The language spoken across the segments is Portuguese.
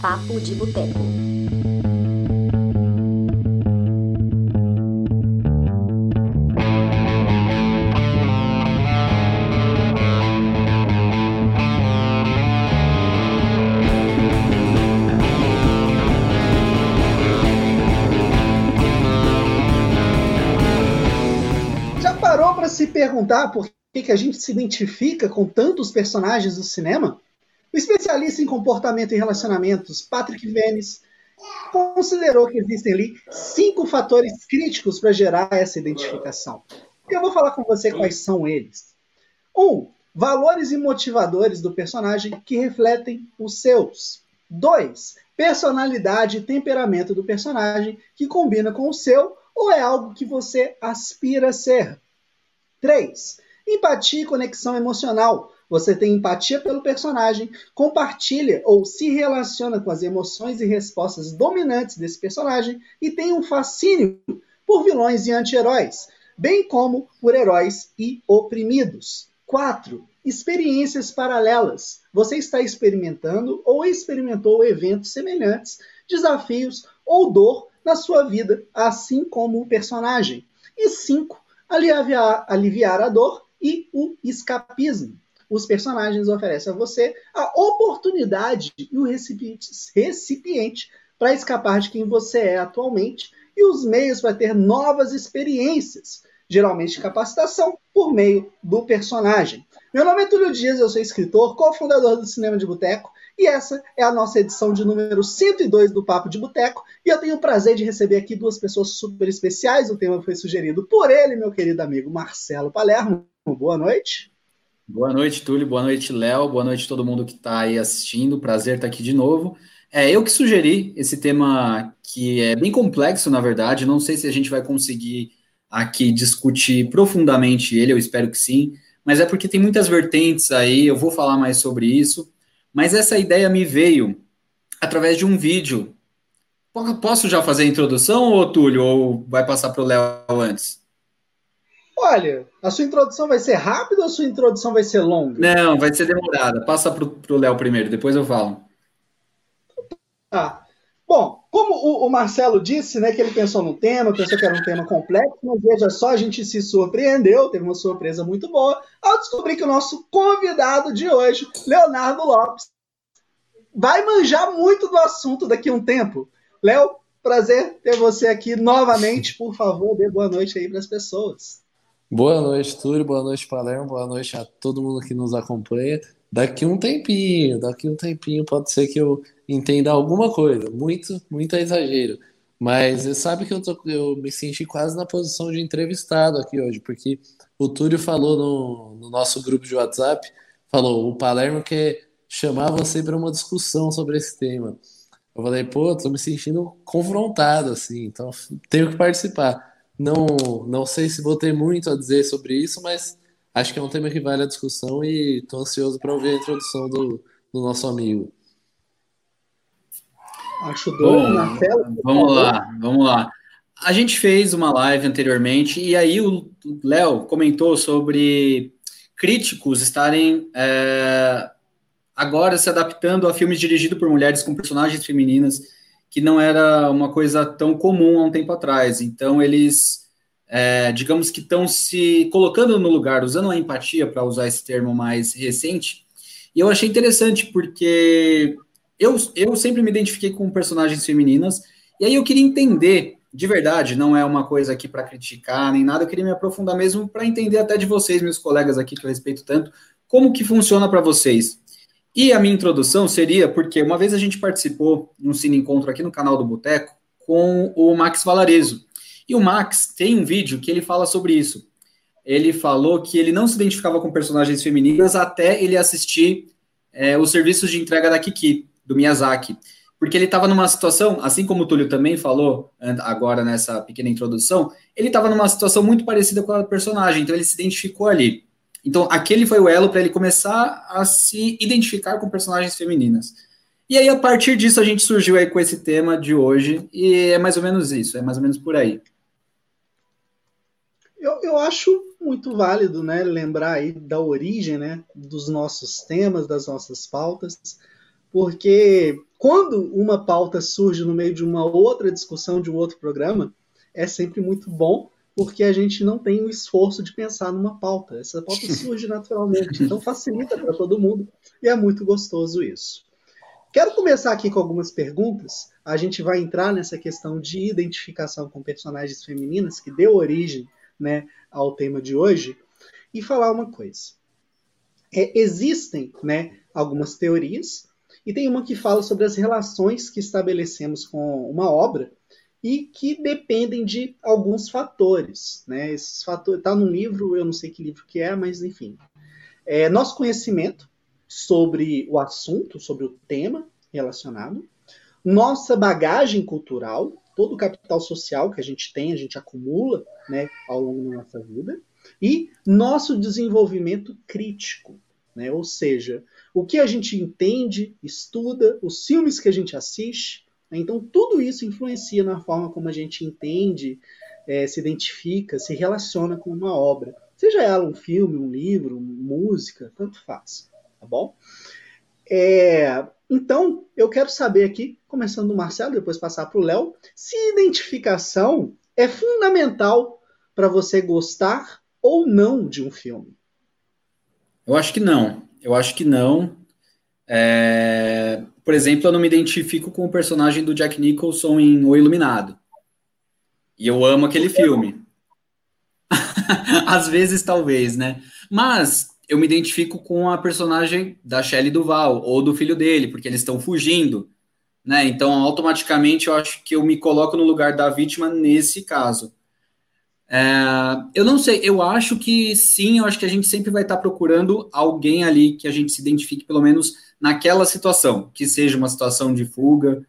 Papo de Boteco. Já parou para se perguntar por que, que a gente se identifica com tantos personagens do cinema? Especialista em comportamento e relacionamentos, Patrick Venice, considerou que existem ali cinco fatores críticos para gerar essa identificação. E eu vou falar com você quais são eles. Um, valores e motivadores do personagem que refletem os seus. Dois, personalidade e temperamento do personagem que combina com o seu ou é algo que você aspira a ser. 3. Empatia e conexão emocional. Você tem empatia pelo personagem, compartilha ou se relaciona com as emoções e respostas dominantes desse personagem e tem um fascínio por vilões e anti-heróis, bem como por heróis e oprimidos. 4. Experiências paralelas. Você está experimentando ou experimentou eventos semelhantes, desafios ou dor na sua vida, assim como o personagem. E 5. Aliviar, aliviar a dor e o escapismo. Os personagens oferecem a você a oportunidade e o recipiente, recipiente para escapar de quem você é atualmente e os meios para ter novas experiências, geralmente capacitação por meio do personagem. Meu nome é Túlio Dias, eu sou escritor, cofundador do Cinema de Boteco, e essa é a nossa edição de número 102 do Papo de Boteco, e eu tenho o prazer de receber aqui duas pessoas super especiais. O tema foi sugerido por ele, meu querido amigo Marcelo Palermo. Boa noite. Boa noite, Túlio. Boa noite, Léo. Boa noite todo mundo que está aí assistindo. Prazer estar aqui de novo. É eu que sugeri esse tema que é bem complexo, na verdade. Não sei se a gente vai conseguir aqui discutir profundamente ele, eu espero que sim. Mas é porque tem muitas vertentes aí, eu vou falar mais sobre isso. Mas essa ideia me veio através de um vídeo. Posso já fazer a introdução, ou Túlio, ou vai passar para o Léo antes? Olha, a sua introdução vai ser rápida ou a sua introdução vai ser longa? Não, vai ser demorada. Passa para o Léo primeiro, depois eu falo. Tá. Bom, como o, o, Marcelo disse, né, que ele pensou no tema, pensou que era um tema complexo, mas veja só, a gente se surpreendeu, teve uma surpresa muito boa, ao descobrir que o nosso convidado de hoje, Leonardo Lopes, vai manjar muito do assunto daqui a um tempo. Léo, prazer ter você aqui novamente. Por favor, dê boa noite aí para as pessoas. Boa noite, Túlio. Boa noite, Palermo. Boa noite a todo mundo que nos acompanha. Daqui um tempinho, daqui um tempinho pode ser que eu entenda alguma coisa. Muito, muito exagero. Mas você sabe que eu, tô, eu me senti quase na posição de entrevistado aqui hoje, porque o Túlio falou no, no nosso grupo de WhatsApp, falou, o Palermo quer chamar você para uma discussão sobre esse tema. Eu falei, pô, tô me sentindo confrontado, assim, então tenho que participar. Não, não sei se vou ter muito a dizer sobre isso, mas acho que é um tema que vale a discussão e estou ansioso para ouvir a introdução do, do nosso amigo. Acho doido na tela. Vamos lá, vamos lá. A gente fez uma live anteriormente e aí o Léo comentou sobre críticos estarem é, agora se adaptando a filmes dirigidos por mulheres com personagens femininas que não era uma coisa tão comum há um tempo atrás. Então, eles, é, digamos que estão se colocando no lugar, usando a empatia, para usar esse termo mais recente. E eu achei interessante, porque eu, eu sempre me identifiquei com personagens femininas, e aí eu queria entender, de verdade, não é uma coisa aqui para criticar nem nada, eu queria me aprofundar mesmo para entender até de vocês, meus colegas aqui que eu respeito tanto, como que funciona para vocês. E a minha introdução seria porque uma vez a gente participou de um cine encontro aqui no canal do Boteco com o Max Valarezo. E o Max tem um vídeo que ele fala sobre isso. Ele falou que ele não se identificava com personagens femininas até ele assistir é, os serviços de entrega da Kiki, do Miyazaki. Porque ele estava numa situação, assim como o Túlio também falou agora nessa pequena introdução, ele estava numa situação muito parecida com a personagem, então ele se identificou ali. Então, aquele foi o elo para ele começar a se identificar com personagens femininas. E aí, a partir disso, a gente surgiu aí com esse tema de hoje, e é mais ou menos isso, é mais ou menos por aí. Eu, eu acho muito válido, né, lembrar aí da origem, né, dos nossos temas, das nossas pautas, porque quando uma pauta surge no meio de uma outra discussão de um outro programa, é sempre muito bom, porque a gente não tem o esforço de pensar numa pauta. Essa pauta surge naturalmente, então facilita para todo mundo e é muito gostoso isso. Quero começar aqui com algumas perguntas. A gente vai entrar nessa questão de identificação com personagens femininas, que deu origem né, ao tema de hoje, e falar uma coisa. É, existem né, algumas teorias, e tem uma que fala sobre as relações que estabelecemos com uma obra e que dependem de alguns fatores. Né? Esses fatores está no livro, eu não sei que livro que é, mas enfim. É, nosso conhecimento sobre o assunto, sobre o tema relacionado, nossa bagagem cultural, todo o capital social que a gente tem, a gente acumula né, ao longo da nossa vida, e nosso desenvolvimento crítico. Né? Ou seja, o que a gente entende, estuda, os filmes que a gente assiste. Né? Então, tudo isso influencia na forma como a gente entende, é, se identifica, se relaciona com uma obra. Seja ela um filme, um livro, música, tanto faz. Tá bom? É, então, eu quero saber aqui, começando do Marcelo, depois passar para o Léo, se identificação é fundamental para você gostar ou não de um filme. Eu acho que não. Eu acho que não. É... Por exemplo, eu não me identifico com o personagem do Jack Nicholson em O Iluminado. E eu amo aquele filme. Às vezes, talvez, né? Mas eu me identifico com a personagem da Shelley Duval ou do filho dele, porque eles estão fugindo, né? Então, automaticamente, eu acho que eu me coloco no lugar da vítima nesse caso. É, eu não sei, eu acho que sim, eu acho que a gente sempre vai estar procurando alguém ali que a gente se identifique, pelo menos naquela situação, que seja uma situação de fuga,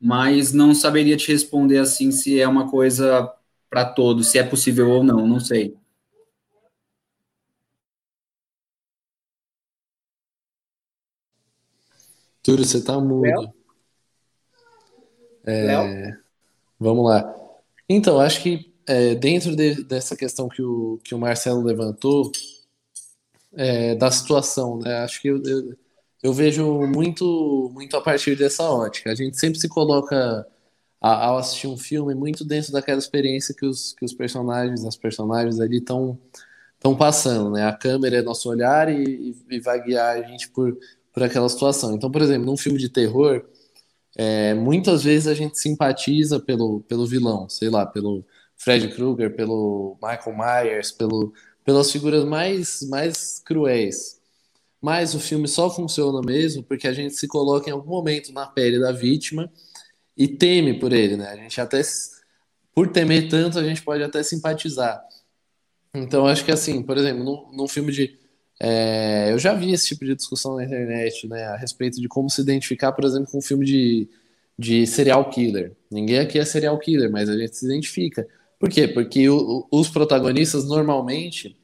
mas não saberia te responder assim se é uma coisa para todos, se é possível ou não, não sei. Túlio, você tá mudo. É, vamos lá. Então, acho que é, dentro de, dessa questão que o, que o Marcelo levantou, é, da situação, né? Acho que eu, eu, eu, vejo muito, muito a partir dessa ótica. A gente sempre se coloca a, ao assistir um filme muito dentro daquela experiência que os, que os personagens, as personagens ali estão estão passando, né? A câmera é nosso olhar e, e, vai guiar a gente por, por aquela situação. Então, por exemplo, num filme de terror, é, muitas vezes a gente simpatiza pelo, pelo vilão, sei lá, pelo Fred Krueger, pelo Michael Myers, pelo, pelas figuras mais, mais cruéis. Mas o filme só funciona mesmo porque a gente se coloca em algum momento na pele da vítima e teme por ele, né? A gente até, por temer tanto, a gente pode até simpatizar. Então, acho que assim, por exemplo, num, num filme de é, eu já vi esse tipo de discussão na internet, né, a respeito de como se identificar, por exemplo, com um filme de, de serial killer. Ninguém aqui é serial killer, mas a gente se identifica. Por quê? Porque o, os protagonistas, normalmente,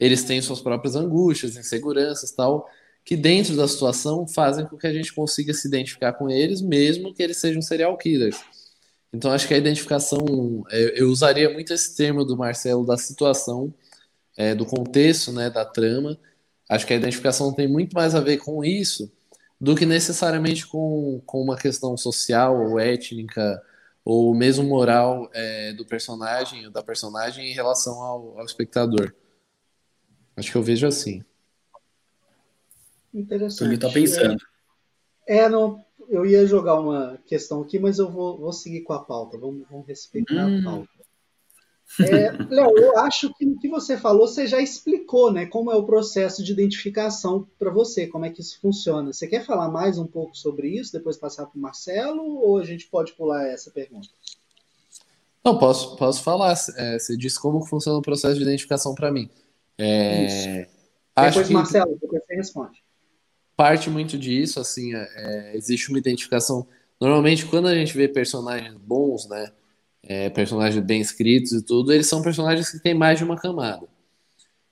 eles têm suas próprias angústias, inseguranças tal, que dentro da situação fazem com que a gente consiga se identificar com eles, mesmo que eles sejam serial killers. Então, acho que a identificação, eu, eu usaria muito esse termo do Marcelo da situação, é, do contexto, né, da trama, Acho que a identificação tem muito mais a ver com isso do que necessariamente com, com uma questão social ou étnica ou mesmo moral é, do personagem ou da personagem em relação ao, ao espectador. Acho que eu vejo assim. Interessante. Ele está pensando. É, é, não, eu ia jogar uma questão aqui, mas eu vou, vou seguir com a pauta. Vamos, vamos respeitar hum. a pauta. É, Léo, eu acho que o que você falou, você já explicou, né? Como é o processo de identificação para você, como é que isso funciona. Você quer falar mais um pouco sobre isso, depois passar para o Marcelo, ou a gente pode pular essa pergunta? Não, posso, posso falar. É, você disse como funciona o processo de identificação para mim. É, isso. Depois, que Marcelo, depois você responde. Parte muito disso, assim, é, existe uma identificação. Normalmente, quando a gente vê personagens bons, né? É, personagens bem escritos e tudo, eles são personagens que têm mais de uma camada.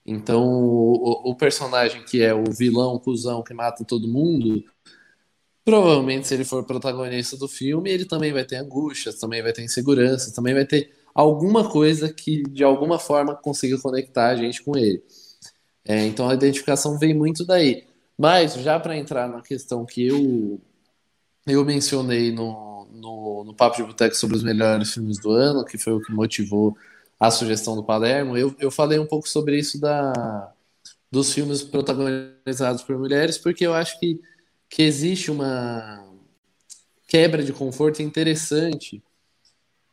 Então, o, o personagem que é o vilão, o cuzão que mata todo mundo, provavelmente, se ele for protagonista do filme, ele também vai ter angústias, também vai ter insegurança, também vai ter alguma coisa que, de alguma forma, consiga conectar a gente com ele. É, então, a identificação vem muito daí. Mas, já para entrar na questão que eu eu mencionei no, no, no Papo de Boteco sobre os melhores filmes do ano, que foi o que motivou a sugestão do Palermo, eu, eu falei um pouco sobre isso da, dos filmes protagonizados por mulheres, porque eu acho que, que existe uma quebra de conforto interessante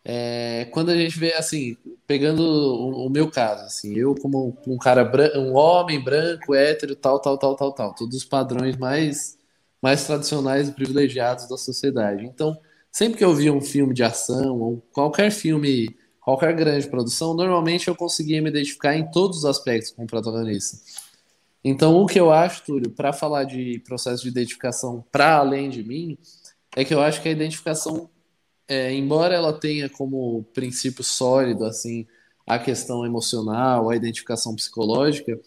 é, quando a gente vê assim, pegando o, o, meu caso, assim, eu como um cara branco, um homem branco, hétero, tal, tal, tal, tal, tal, todos os padrões mais mais tradicionais e privilegiados da sociedade. Então, sempre que eu via um filme de ação ou qualquer filme, qualquer grande produção, normalmente eu conseguia me identificar em todos os aspectos com o protagonista. Então, o que eu acho, Túlio, para falar de processo de identificação para além de mim, é que eu acho que a identificação é, embora ela tenha como princípio sólido assim a questão emocional, a identificação psicológica,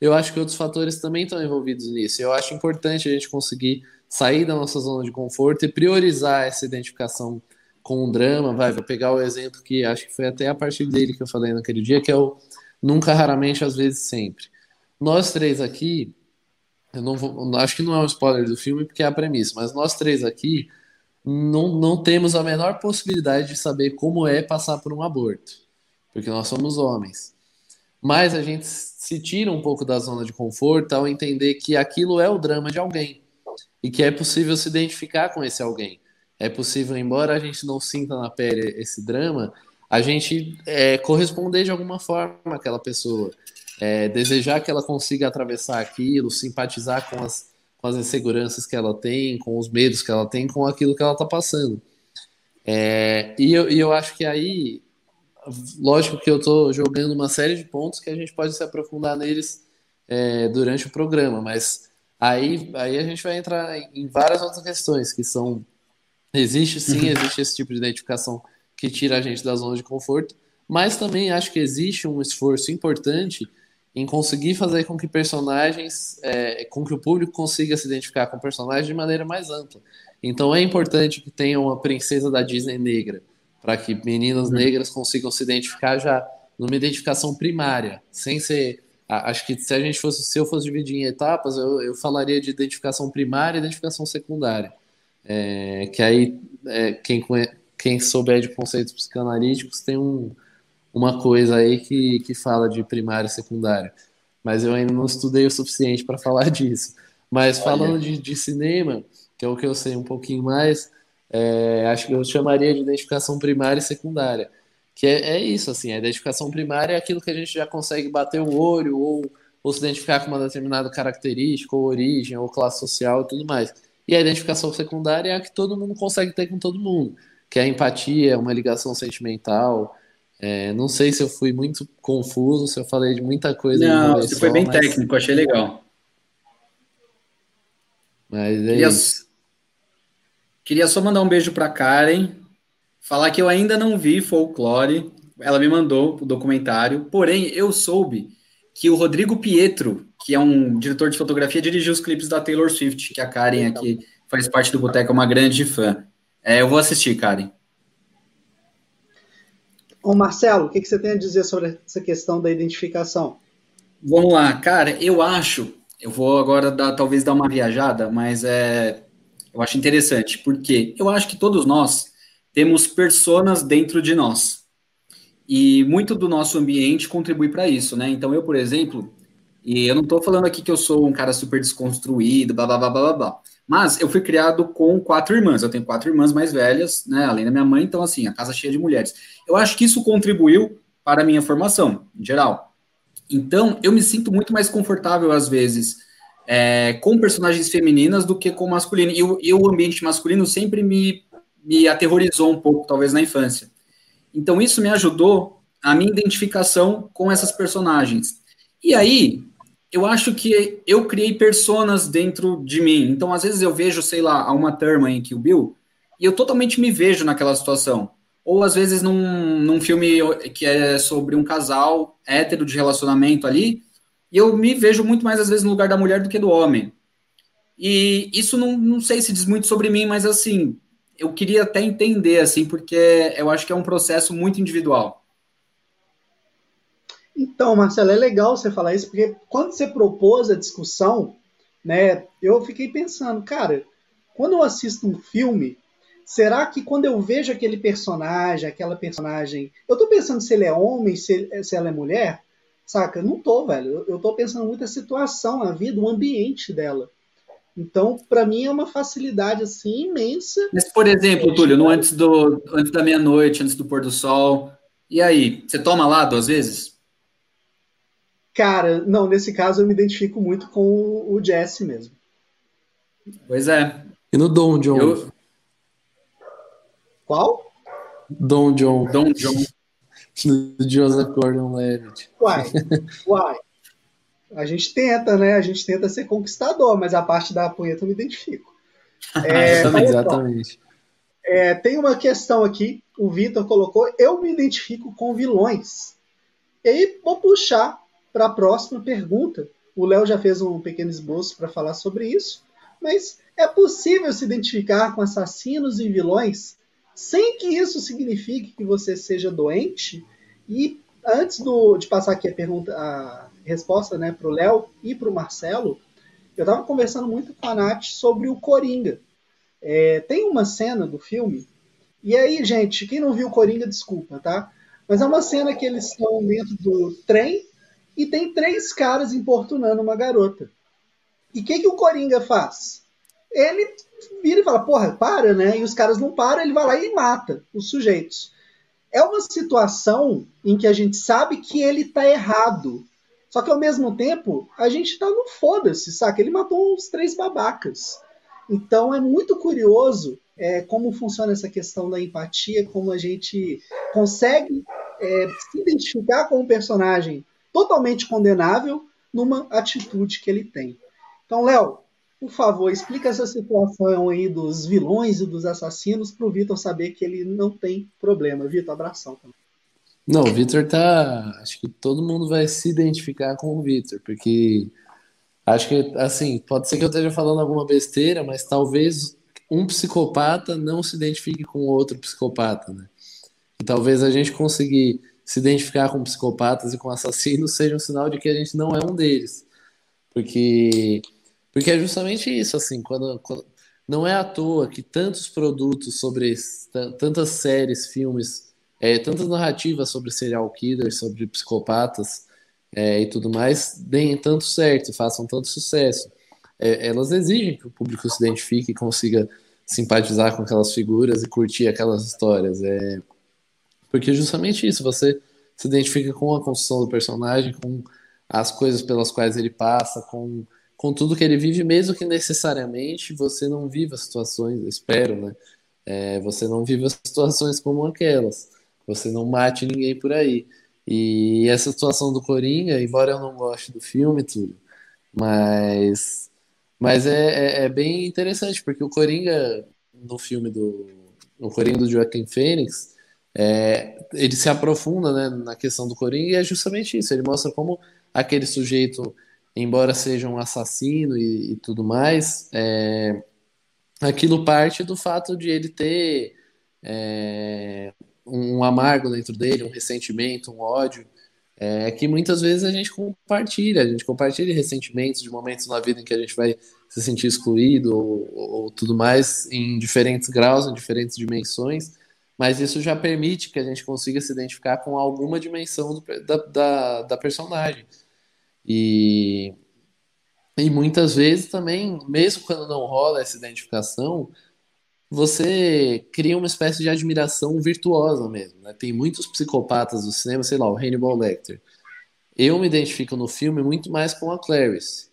eu acho que outros fatores também estão envolvidos nisso. Eu acho importante a gente conseguir sair da nossa zona de conforto e priorizar essa identificação com o drama. Vai, vou pegar o exemplo que acho que foi até a partir dele que eu falei naquele dia, que é o nunca, raramente, às vezes, sempre. Nós três aqui, eu não vou, acho que não é um spoiler do filme porque é a premissa, mas nós três aqui não, não temos a menor possibilidade de saber como é passar por um aborto, porque nós somos homens. Mas a gente se tira um pouco da zona de conforto ao entender que aquilo é o drama de alguém e que é possível se identificar com esse alguém. É possível, embora a gente não sinta na pele esse drama, a gente é, corresponder de alguma forma àquela pessoa, é, desejar que ela consiga atravessar aquilo, simpatizar com as com as inseguranças que ela tem, com os medos que ela tem, com aquilo que ela está passando. É, e, eu, e eu acho que aí, lógico que eu estou jogando uma série de pontos que a gente pode se aprofundar neles é, durante o programa, mas aí, aí a gente vai entrar em várias outras questões que são existe sim, uhum. existe esse tipo de identificação que tira a gente da zona de conforto, mas também acho que existe um esforço importante em conseguir fazer com que personagens, é, com que o público consiga se identificar com personagens de maneira mais ampla. Então é importante que tenha uma princesa da Disney negra, para que meninas uhum. negras consigam se identificar já numa identificação primária, sem ser. Acho que se a gente fosse, se eu fosse dividir em etapas, eu, eu falaria de identificação primária e identificação secundária. É, que aí é, quem, quem souber de conceitos psicanalíticos tem um, uma coisa aí que, que fala de primário e secundário. Mas eu ainda não estudei o suficiente para falar disso. Mas falando de, de, cinema, que é o que eu sei um pouquinho mais, é, acho que eu chamaria de identificação primária e secundária. Que é, é, isso, assim, a identificação primária é aquilo que a gente já consegue bater o olho ou, ou se identificar com uma determinada característica, ou origem, ou classe social e tudo mais. E a identificação secundária é a que todo mundo consegue ter com todo mundo, que é a empatia, uma ligação sentimental, é, não sei se eu fui muito confuso, se eu falei de muita coisa. Não, você foi bem mas... técnico, achei legal. Mas é queria, isso. queria só mandar um beijo para Karen, falar que eu ainda não vi Folklore. Ela me mandou o documentário, porém eu soube que o Rodrigo Pietro, que é um diretor de fotografia, dirigiu os clipes da Taylor Swift, que a Karen aqui faz parte do Boteco, é uma grande fã. É, eu vou assistir, Karen. Ô Marcelo, o que, que você tem a dizer sobre essa questão da identificação? Vamos lá, cara, eu acho, eu vou agora dar, talvez dar uma viajada, mas é, eu acho interessante, porque eu acho que todos nós temos personas dentro de nós. E muito do nosso ambiente contribui para isso, né? Então eu, por exemplo, e eu não estou falando aqui que eu sou um cara super desconstruído, blá blá blá blá blá. Mas eu fui criado com quatro irmãs. Eu tenho quatro irmãs mais velhas, né? Além da minha mãe, então, assim, a casa cheia de mulheres. Eu acho que isso contribuiu para a minha formação, em geral. Então, eu me sinto muito mais confortável, às vezes, é, com personagens femininas do que com masculino. E, e o ambiente masculino sempre me, me aterrorizou um pouco, talvez, na infância. Então, isso me ajudou a minha identificação com essas personagens. E aí, eu acho que eu criei personas dentro de mim. Então, às vezes eu vejo, sei lá, uma turma em o Bill, e eu totalmente me vejo naquela situação. Ou às vezes num, num filme que é sobre um casal hétero de relacionamento ali, e eu me vejo muito mais às vezes no lugar da mulher do que do homem. E isso não, não sei se diz muito sobre mim, mas assim, eu queria até entender, assim, porque eu acho que é um processo muito individual. Então, Marcelo, é legal você falar isso, porque quando você propôs a discussão, né, eu fiquei pensando, cara, quando eu assisto um filme, será que quando eu vejo aquele personagem, aquela personagem, eu tô pensando se ele é homem, se, se ela é mulher? Saca? Não tô, velho. Eu tô pensando muito a situação, a vida, o ambiente dela. Então, para mim é uma facilidade assim imensa. Mas, por exemplo, é, Túlio, no antes, do, antes da meia-noite, antes do pôr do sol, e aí, você toma lá duas vezes? Cara, não, nesse caso eu me identifico muito com o Jesse mesmo. Pois é. E no Dom John? Eu... Qual? Dom John. Dom John. do Joseph Gordon-Levitt. Uai, uai. A gente tenta, né? A gente tenta ser conquistador, mas a parte da punheta eu me identifico. É, exatamente. É, tem uma questão aqui, o Vitor colocou, eu me identifico com vilões. E aí vou puxar para a próxima pergunta. O Léo já fez um pequeno esboço para falar sobre isso, mas é possível se identificar com assassinos e vilões sem que isso signifique que você seja doente? E antes do, de passar aqui a pergunta, a resposta né, para o Léo e para o Marcelo, eu estava conversando muito com a Nath sobre o Coringa. É, tem uma cena do filme, e aí, gente, quem não viu o Coringa, desculpa, tá? Mas é uma cena que eles estão dentro do trem e tem três caras importunando uma garota. E o que, que o Coringa faz? Ele vira e fala, porra, para, né? E os caras não param, ele vai lá e mata os sujeitos. É uma situação em que a gente sabe que ele tá errado. Só que ao mesmo tempo, a gente tá no foda-se, saca? Ele matou uns três babacas. Então é muito curioso é, como funciona essa questão da empatia, como a gente consegue é, se identificar com um personagem totalmente condenável numa atitude que ele tem. Então, Léo, por favor, explica essa situação aí dos vilões e dos assassinos para o Vitor saber que ele não tem problema. Vitor, abração. Não, o Vitor tá. Acho que todo mundo vai se identificar com o Vitor, porque acho que, assim, pode ser que eu esteja falando alguma besteira, mas talvez um psicopata não se identifique com outro psicopata, né? E talvez a gente conseguir se identificar com psicopatas e com assassinos seja um sinal de que a gente não é um deles. Porque porque é justamente isso, assim, quando, quando não é à toa que tantos produtos sobre tantas séries, filmes, é, tantas narrativas sobre serial killers, sobre psicopatas é, e tudo mais, deem tanto certo, façam tanto sucesso. É, elas exigem que o público se identifique e consiga simpatizar com aquelas figuras e curtir aquelas histórias. É, porque justamente isso, você se identifica com a construção do personagem, com as coisas pelas quais ele passa, com com tudo que ele vive, mesmo que necessariamente você não viva situações, espero, né? É, você não viva situações como aquelas, você não mate ninguém por aí. E essa situação do Coringa, embora eu não goste do filme, tudo, mas, mas é, é, é bem interessante, porque o Coringa, no filme do. O Coringa do Joaquim Fênix, é, ele se aprofunda né, na questão do Coringa e é justamente isso. Ele mostra como aquele sujeito embora seja um assassino e, e tudo mais, é, aquilo parte do fato de ele ter é, um amargo dentro dele, um ressentimento, um ódio, é, que muitas vezes a gente compartilha, a gente compartilha ressentimentos de momentos na vida em que a gente vai se sentir excluído ou, ou tudo mais, em diferentes graus, em diferentes dimensões, mas isso já permite que a gente consiga se identificar com alguma dimensão do, da, da, da personagem. E, e muitas vezes também, mesmo quando não rola essa identificação, você cria uma espécie de admiração virtuosa mesmo. Né? Tem muitos psicopatas do cinema, sei lá, o Hannibal Lecter. Eu me identifico no filme muito mais com a Clarice,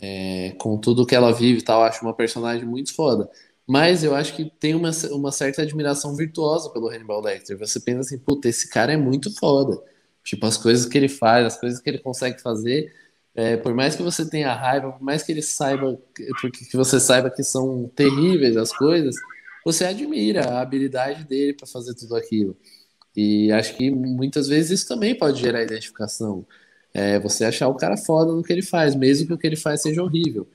é, com tudo que ela vive e tal. Acho uma personagem muito foda. Mas eu acho que tem uma, uma certa admiração virtuosa pelo Hannibal Lecter. Você pensa assim, puta, esse cara é muito foda. Tipo, as coisas que ele faz, as coisas que ele consegue fazer, é, por mais que você tenha raiva, por mais que ele saiba, porque que você saiba que são terríveis as coisas, você admira a habilidade dele para fazer tudo aquilo. E acho que muitas vezes isso também pode gerar identificação. É, você achar o cara foda no que ele faz, mesmo que o que ele faz seja horrível.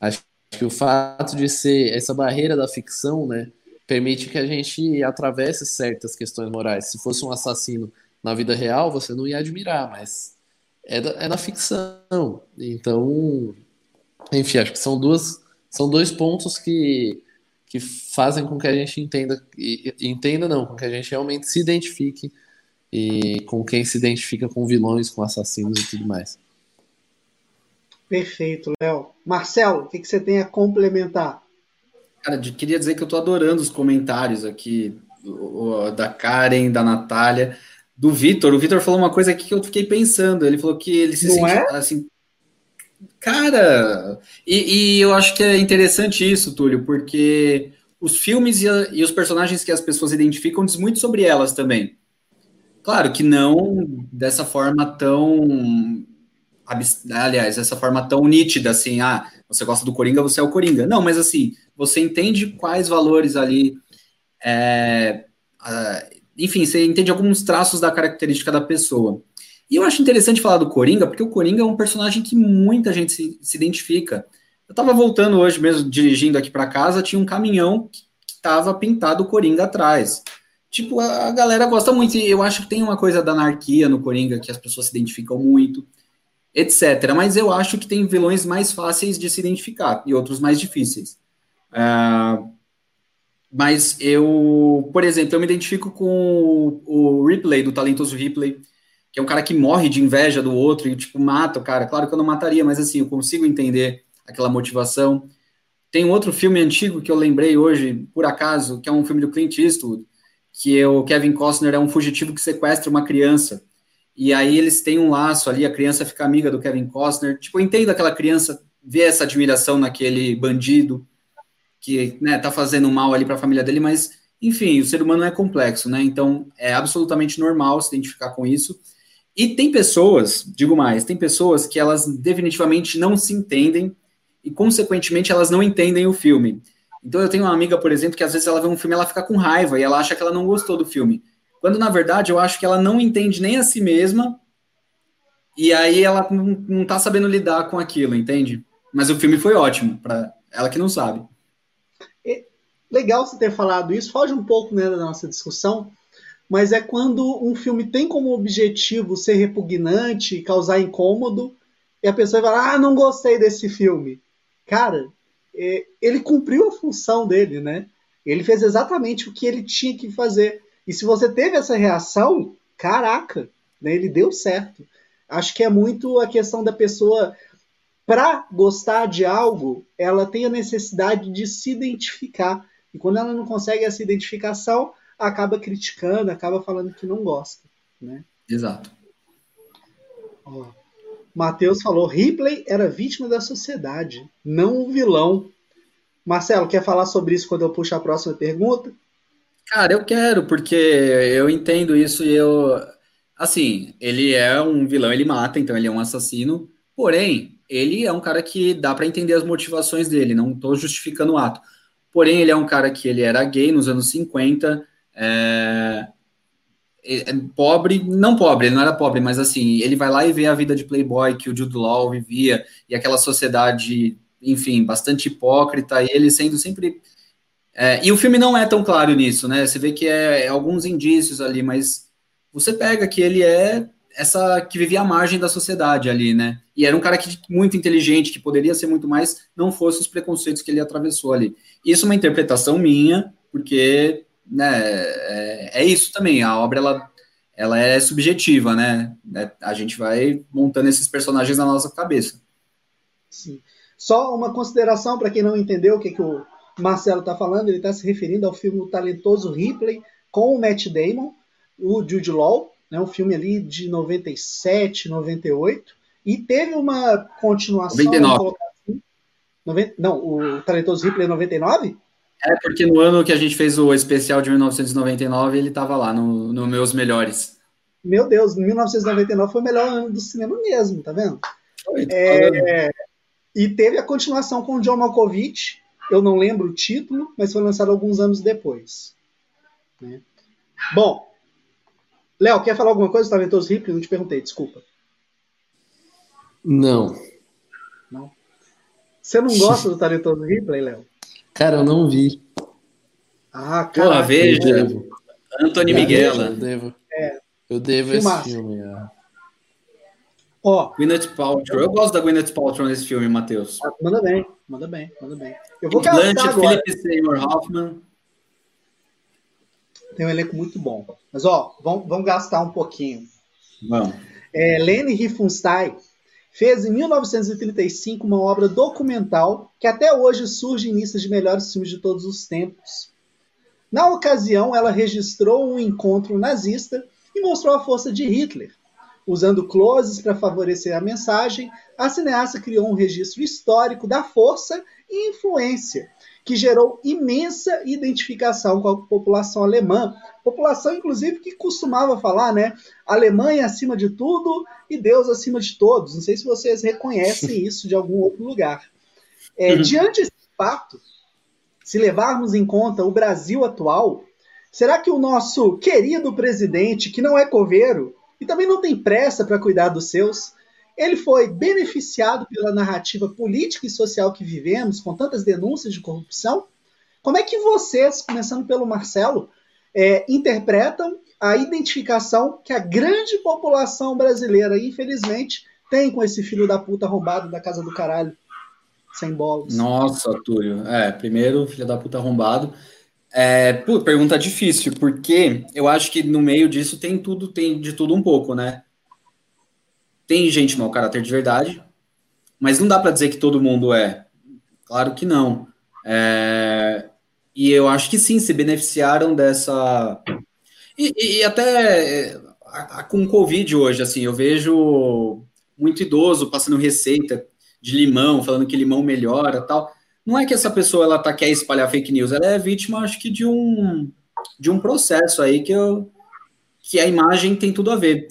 Acho que o fato de ser essa barreira da ficção, né, permite que a gente atravesse certas questões morais. Se fosse um assassino na vida real, você não ia admirar, mas é da, é da ficção. Então, enfim, acho que são duas são dois pontos que que fazem com que a gente entenda, e, entenda não, com que a gente realmente se identifique e com quem se identifica com vilões, com assassinos e tudo mais. Perfeito, Léo. Marcelo, o que, que você tem a complementar? Cara, queria dizer que eu estou adorando os comentários aqui da Karen, da Natália, do Vitor. O Vitor falou uma coisa aqui que eu fiquei pensando. Ele falou que ele se Não sente é? assim. Cara, e, e, eu acho que é interessante isso, Túlio, porque os filmes e, a, e os personagens que as pessoas identificam diz muito sobre elas também. Claro que não dessa forma tão. Aliás, dessa forma tão nítida, assim, ah, você gosta do Coringa, você é o Coringa. Não, mas assim, você entende quais valores ali. É, enfim, você entende alguns traços da característica da pessoa. E eu acho interessante falar do Coringa, porque o Coringa é um personagem que muita gente se, se identifica. Eu estava voltando hoje mesmo, dirigindo aqui para casa, tinha um caminhão que estava pintado o Coringa atrás. Tipo, a, a, galera gosta muito, e eu acho que tem uma coisa da anarquia no Coringa, que as pessoas se identificam muito, etc. Mas eu acho que tem vilões mais fáceis de se identificar, e outros mais difíceis. Uh, mas eu, por exemplo, eu me identifico com o, Ripley, do talentoso Ripley, que é um cara que morre de inveja do outro e, tipo, mata o cara. Claro que eu não mataria, mas assim, eu consigo entender aquela motivação. Tem outro filme antigo que eu lembrei hoje, por acaso, que é um filme do Clint Eastwood, que o Kevin Costner é um fugitivo que sequestra uma criança. E aí eles têm um laço ali, a criança fica amiga do Kevin Costner. Tipo, eu entendo aquela criança ver essa admiração naquele bandido que, né, tá fazendo mal ali para a família dele, mas enfim, o ser humano é complexo, né? Então é absolutamente normal se identificar com isso. E tem pessoas, digo mais, tem pessoas que elas definitivamente não se entendem e, consequentemente, elas não entendem o filme. Então, eu tenho uma amiga, por exemplo, que às vezes ela vê um filme ela fica com raiva e ela acha que ela não gostou do filme. Quando, na verdade, eu acho que ela não entende nem a si mesma e aí ela não, não tá sabendo lidar com aquilo, entende? Mas o filme foi ótimo, para ela que não sabe. Legal você ter falado isso, foge um pouco né, da nossa discussão, mas é quando um filme tem como objetivo ser repugnante, causar incômodo, e a pessoa vai falar, ah, não gostei desse filme. Cara, é, ele cumpriu a função dele, né? Ele fez exatamente o que ele tinha que fazer. E se você teve essa reação, caraca, né, ele deu certo. Acho que é muito a questão da pessoa, para gostar de algo, ela tem a necessidade de se identificar. E quando ela não consegue essa identificação, acaba criticando, acaba falando que não gosta. Né? Exato. Ó, Matheus falou: Ripley era vítima da sociedade, não o vilão. Marcelo, quer falar sobre isso quando eu puxo a próxima pergunta? Cara, eu quero, porque eu entendo isso e eu. Assim, ele é um vilão, ele mata, então ele é um assassino. Porém, ele é um cara que dá para entender as motivações dele, não estou justificando o ato. Porém, ele é um cara que ele era gay nos anos 50, é, é, pobre, não pobre, ele não era pobre, mas assim, ele vai lá e vê a vida de playboy que o Jude Law vivia, e aquela sociedade, enfim, bastante hipócrita, e ele sendo sempre... É, e o filme não é tão claro nisso, né? Você vê que é, é, alguns indícios ali, mas você pega que ele é essa que vivia à margem da sociedade ali, né? E era um cara que, muito inteligente, que poderia ser muito mais, não fosse os preconceitos que ele atravessou ali. Isso é uma interpretação minha, porque né, é, é, isso também, a obra ela, ela é subjetiva, né? É, a gente vai montando esses personagens na nossa cabeça. Sim. Só uma consideração para quem não entendeu o que, que o Marcelo está falando, ele está se referindo ao filme O Talentoso Ripley com o Matt Damon, o Jude Law, né, um filme ali de 97, 98, e teve uma continuação. 99. Assim, não, o Talentoso Ripley é 99? É, porque no ano que a gente fez o especial de 1999, ele estava lá, no, no Meus Melhores. Meu Deus, 1999 foi o melhor ano do cinema mesmo, tá vendo? Foi, é, e teve a continuação com o John Malkovich, eu não lembro o título, mas foi lançado alguns anos depois. Né? Bom, Léo, quer falar alguma coisa do Talentoso Ripley? Não te perguntei, desculpa. Não. Não? Você não gosta do Talentoso Ripley, Léo? Cara, eu não vi. Ah, cara. Pô, veja. Antônio Miguel. Eu devo. É. Eu devo esse filme. É. Ó. Gwyneth Paltrow. Eu gosto da Gwyneth Paltrow nesse filme, Matheus. Manda bem. Manda bem, manda bem. Eu vou Blanchett, agora. Philip Seymour Hoffman. Tem um elenco muito bom. Mas, ó, vamos, vamos gastar um pouquinho. Vamos. É, Leni Riefenstahl fez em 1935 uma obra documental que até hoje surge em listas de melhores filmes de todos os tempos. Na ocasião, ela registrou um encontro nazista e mostrou a força de Hitler. Usando closes para favorecer a mensagem, a cineasta criou um registro histórico da força e influência, que gerou imensa identificação com a população alemã. População, inclusive, que costumava falar, né? Alemanha acima de tudo e Deus acima de todos. Não sei se vocês reconhecem isso de algum outro lugar. É, uhum. Diante desse fato, se levarmos em conta o Brasil atual, será que o nosso querido presidente, que não é coveiro e também não tem pressa para cuidar dos seus, ele foi beneficiado pela narrativa política e social que vivemos, com tantas denúncias de corrupção? Como é que vocês, começando pelo Marcelo, é, interpretam a identificação que a grande população brasileira, infelizmente, tem com esse filho da puta roubado da casa do caralho, sem bolas? Nossa, Túlio. É, primeiro, filho da puta arrombado. É, pergunta difícil, porque eu acho que no meio disso tem tudo, tem de tudo um pouco, né? Tem gente mau caráter de verdade, mas não dá para dizer que todo mundo é. Claro que não. É, e eu acho que sim, se beneficiaram dessa. E, e até a, a, com o Covid hoje, assim, eu vejo muito idoso passando receita de limão, falando que limão melhora tal. Não é que essa pessoa ela tá, quer espalhar fake news, ela é vítima, acho que, de um, de um processo aí que, eu, que a imagem tem tudo a ver.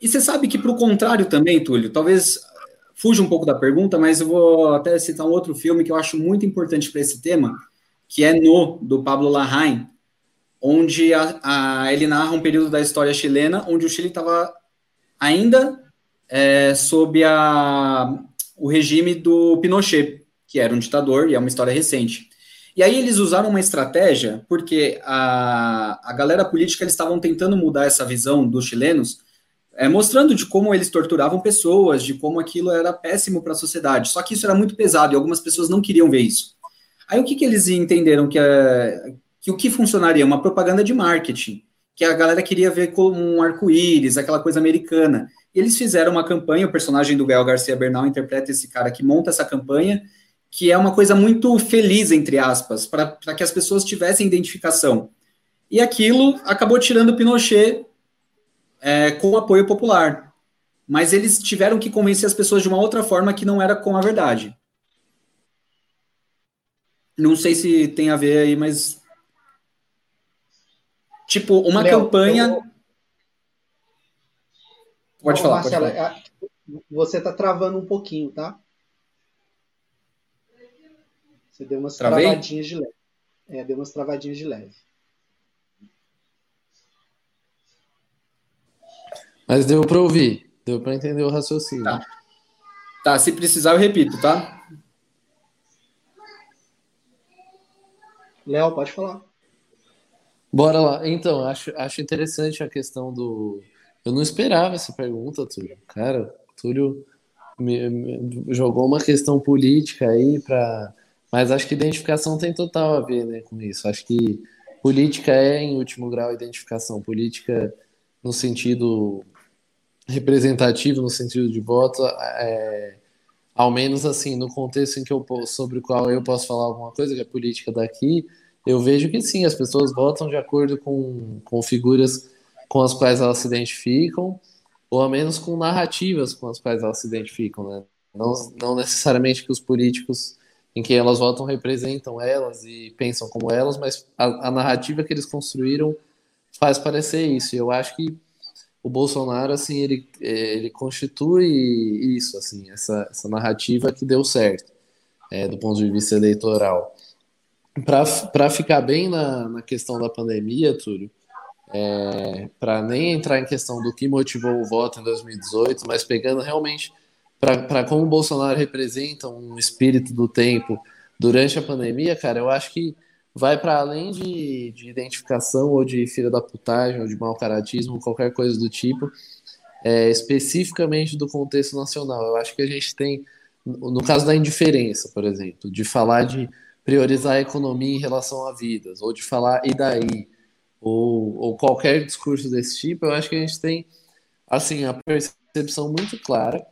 E você sabe que, para o contrário também, Túlio, talvez fuja um pouco da pergunta, mas eu vou até citar um outro filme que eu acho muito importante para esse tema, que é No, do Pablo Larraín, onde a, a, ele narra um período da história chilena onde o Chile estava ainda é, sob a, o regime do Pinochet, que era um ditador, e é uma história recente. E aí eles usaram uma estratégia, porque a, a galera política eles estavam tentando mudar essa visão dos chilenos, é, mostrando de como eles torturavam pessoas, de como aquilo era péssimo para a sociedade. Só que isso era muito pesado e algumas pessoas não queriam ver isso. Aí o que, que eles entenderam que, é, que o que funcionaria? Uma propaganda de marketing, que a galera queria ver como um arco-íris, aquela coisa americana. Eles fizeram uma campanha, o personagem do Gael Garcia Bernal interpreta esse cara que monta essa campanha, que é uma coisa muito feliz, entre aspas, para que as pessoas tivessem identificação. E aquilo acabou tirando o Pinochet é, com apoio popular. Mas eles tiveram que convencer as pessoas de uma outra forma que não era com a verdade. Não sei se tem a ver aí, mas. Tipo, uma campanha. Eu... Pode, falar, Marcelo, pode falar. Você está travando um pouquinho, tá? Você deu umas Travei? travadinhas de leve. É, deu umas travadinhas de leve. Mas deu para ouvir, deu para entender o raciocínio. Tá. tá, se precisar eu repito, tá? Léo, pode falar. Bora lá. Então, acho, acho interessante a questão do. Eu não esperava essa pergunta, Túlio. Cara, Túlio me, me jogou uma questão política aí para. Mas acho que identificação tem total a ver né, com isso. Acho que política é, em último grau, identificação. Política no sentido representativo no sentido de voto, é, ao menos assim, no contexto em que eu sobre o qual eu posso falar alguma coisa, que é política daqui, eu vejo que sim, as pessoas votam de acordo com, com figuras com as quais elas se identificam, ou ao menos com narrativas com as quais elas se identificam, né? Não, não necessariamente que os políticos em quem elas votam representam elas e pensam como elas, mas a, a narrativa que eles construíram faz parecer isso. E eu acho que o Bolsonaro, assim, ele, é, ele constitui isso, assim, essa, essa narrativa que deu certo, é, do ponto de vista eleitoral. Para ficar bem na, na questão da pandemia, Túlio, é, para nem entrar em questão do que motivou o voto em 2018, mas pegando realmente para como o Bolsonaro representa um espírito do tempo durante a pandemia, cara, eu acho que vai para além de, de, identificação ou de filha da putagem ou de mau caratismo, qualquer coisa do tipo, é, especificamente do contexto nacional. Eu acho que a gente tem no caso da indiferença, por exemplo, de falar de priorizar a economia em relação a vidas, ou de falar e daí, ou, ou qualquer discurso desse tipo, eu acho que a gente tem assim a percepção muito clara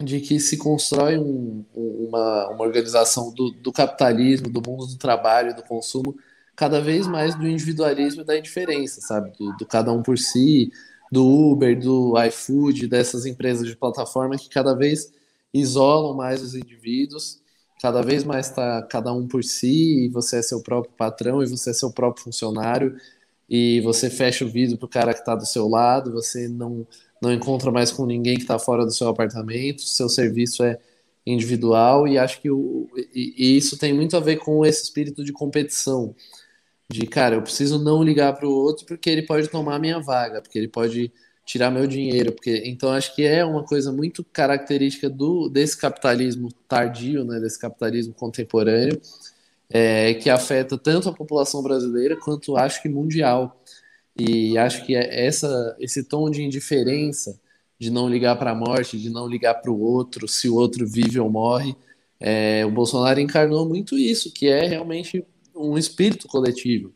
de que se constrói um, uma, uma organização do, do capitalismo, do mundo do trabalho, do consumo, cada vez mais do individualismo e da indiferença, sabe? Do, do, cada um por si, do Uber, do iFood, dessas empresas de plataforma que cada vez isolam mais os indivíduos, cada vez mais está cada um por si, e você é seu próprio patrão, e você é seu próprio funcionário, e você fecha o vidro para o cara que está do seu lado, você não, não encontra mais com ninguém que está fora do seu apartamento, seu serviço é individual, e acho que o, e, e isso tem muito a ver com esse espírito de competição de cara, eu preciso não ligar para o outro porque ele pode tomar minha vaga, porque ele pode tirar meu dinheiro, porque então acho que é uma coisa muito característica do desse capitalismo tardio, né, desse capitalismo contemporâneo, é, que afeta tanto a população brasileira quanto acho que mundial. E acho que é essa esse tom de indiferença, de não ligar para a morte, de não ligar para o outro, se o outro vive ou morre, é, o Bolsonaro encarnou muito isso, que é realmente um espírito coletivo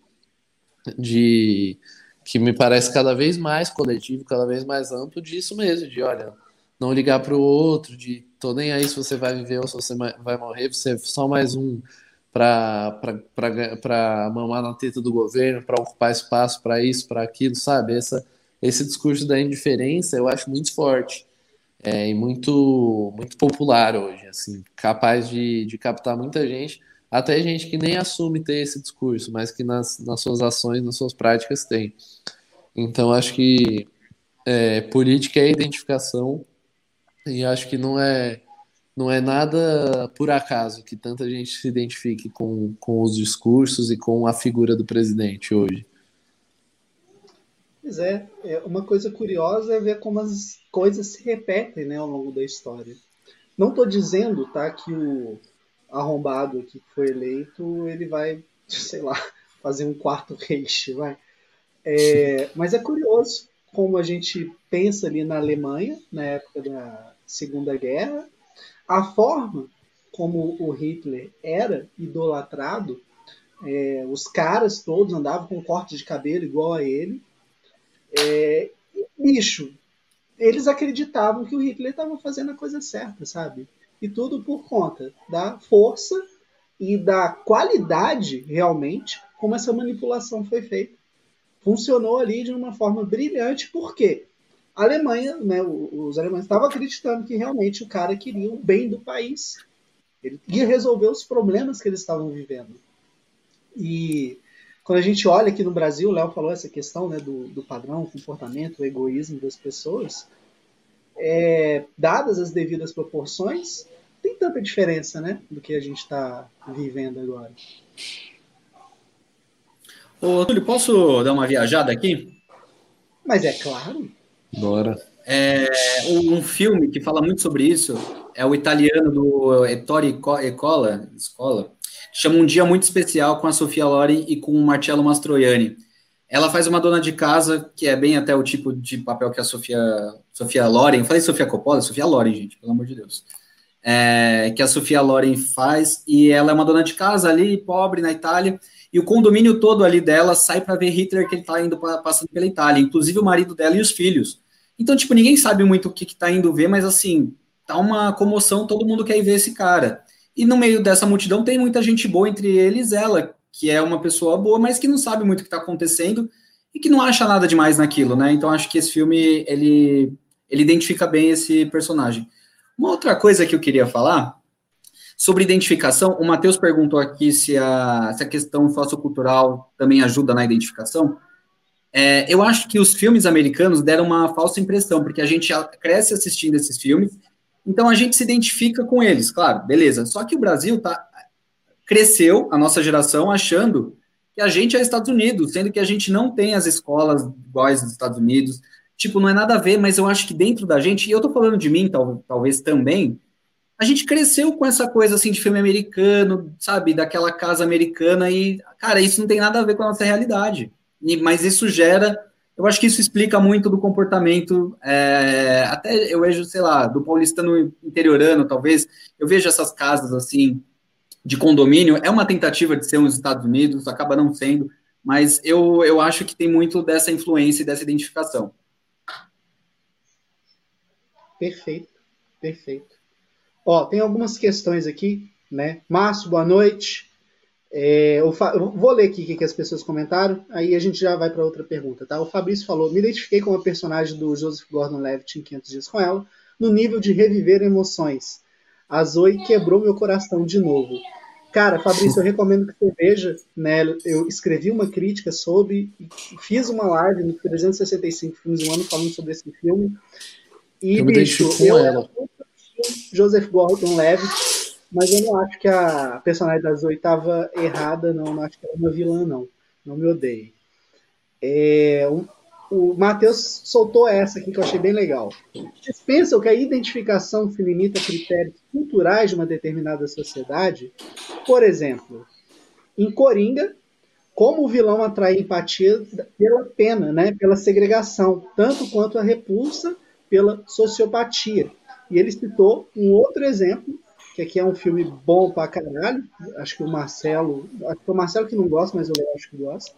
de que me parece cada vez mais coletivo, cada vez mais amplo disso mesmo, de olha, não ligar para o outro, de tô nem aí se você vai viver ou se você vai morrer, você é só mais um para mamar na teta do governo, para ocupar espaço para isso, para aquilo, sabe? Essa, esse discurso da indiferença eu acho muito forte é, e muito, muito popular hoje, assim, capaz de, de captar muita gente até gente que nem assume ter esse discurso, mas que nas, nas suas ações, nas suas práticas tem. Então, acho que é, política é identificação e acho que não é não é nada por acaso que tanta gente se identifique com, com os discursos e com a figura do presidente hoje. Pois é, é uma coisa curiosa é ver como as coisas se repetem né, ao longo da história. Não estou dizendo tá, que o, arrombado aqui que foi eleito, ele vai, sei lá, fazer um quarto Reich, vai. É, mas é curioso como a gente pensa ali na Alemanha, na época da Segunda Guerra, a forma como o Hitler era idolatrado, é, os caras todos andavam com corte de cabelo igual a ele. É, bicho, eles acreditavam que o Hitler estava fazendo a coisa certa, sabe? e tudo por conta da força e da qualidade realmente como essa manipulação foi feita. Funcionou ali de uma forma brilhante, porque a Alemanha, né, os alemães estavam acreditando que realmente o cara queria o bem do país. Ele ia resolver os problemas que eles estavam vivendo. E quando a gente olha aqui no Brasil, o Léo falou essa questão né, do, do padrão, o comportamento, o egoísmo das pessoas é, dadas as devidas proporções, tem tanta diferença, né, do que a gente está vivendo agora. Ô, Túlio, posso dar uma viajada aqui? Mas é claro. Bora. É, um filme que fala muito sobre isso é o italiano do Ettore Ecola, Escola, que chama Um Dia Muito Especial com a Sofia Loren e com o Marcello Mastroianni. Ela faz uma dona de casa, que é bem até o tipo de papel que a Sofia, Sofia Loren, falei Sofia Coppola, Sofia Loren, gente, pelo amor de Deus. É, que a Sofia Loren faz, e ela é uma dona de casa ali, pobre, na Itália, e o condomínio todo ali dela sai para ver Hitler que ele tá indo pra, passando pela Itália, inclusive o marido dela e os filhos. Então, tipo, ninguém sabe muito o que, que tá indo ver, mas assim, tá uma comoção, todo mundo quer ir ver esse cara. E no meio dessa multidão tem muita gente boa, entre eles ela, que é uma pessoa boa, mas que não sabe muito o que está acontecendo e que não acha nada demais naquilo, né? Então acho que esse filme ele, ele identifica bem esse personagem. Uma outra coisa que eu queria falar sobre identificação, o Matheus perguntou aqui se a, se a questão sociocultural também ajuda na identificação. É, eu acho que os filmes americanos deram uma falsa impressão, porque a gente cresce assistindo esses filmes, então a gente se identifica com eles, claro, beleza. Só que o Brasil tá cresceu, a nossa geração, achando que a gente é Estados Unidos, sendo que a gente não tem as escolas iguais nos Estados Unidos. Tipo, não é nada a ver, mas eu acho que dentro da gente, e eu tô falando de mim, tal, talvez também, a gente cresceu com essa coisa assim de filme americano, sabe, daquela casa americana e, cara, isso não tem nada a ver com a nossa realidade. E, mas isso gera eu acho que isso explica muito do comportamento, é, até eu vejo, sei lá, do paulistano interiorano, talvez, eu vejo essas casas assim, de condomínio, é uma tentativa de ser uns Estados Unidos, acaba não sendo, mas eu, eu acho que tem muito dessa influência e dessa identificação. Perfeito, perfeito. Ó, tem algumas questões aqui, né? Márcio, boa noite. É, eu, eu, vou ler aqui o que as pessoas comentaram, aí a gente já vai para outra pergunta, tá? O Fabrício falou: me identifiquei com a personagem do Joseph Gordon-Levitt em 500 Dias com Ela, no nível de reviver emoções. A Zoe quebrou meu coração de novo. Cara, Fabrício, eu recomendo que você veja, né? Eu escrevi uma crítica sobre, fiz uma live no 365 Filmes do Ano falando sobre esse filme. E, eu bicho, eu ela. Joseph Gordon-Levitt, mas eu não acho que a personagem da Zoe estava errada, não. Não acho que ela é uma vilã, não. Não me odeie. É, o, Matheus soltou essa aqui que eu achei bem legal. Vocês pensam que a identificação se limita a critérios culturais de uma determinada sociedade? Por exemplo, em Coringa, como o vilão atrai empatia pela pena, né, pela segregação, tanto quanto a repulsa pela sociopatia. E ele citou um outro exemplo, que aqui é um filme bom pra caralho. Acho que o Marcelo. Acho que é o Marcelo que não gosta, mas eu acho que gosta.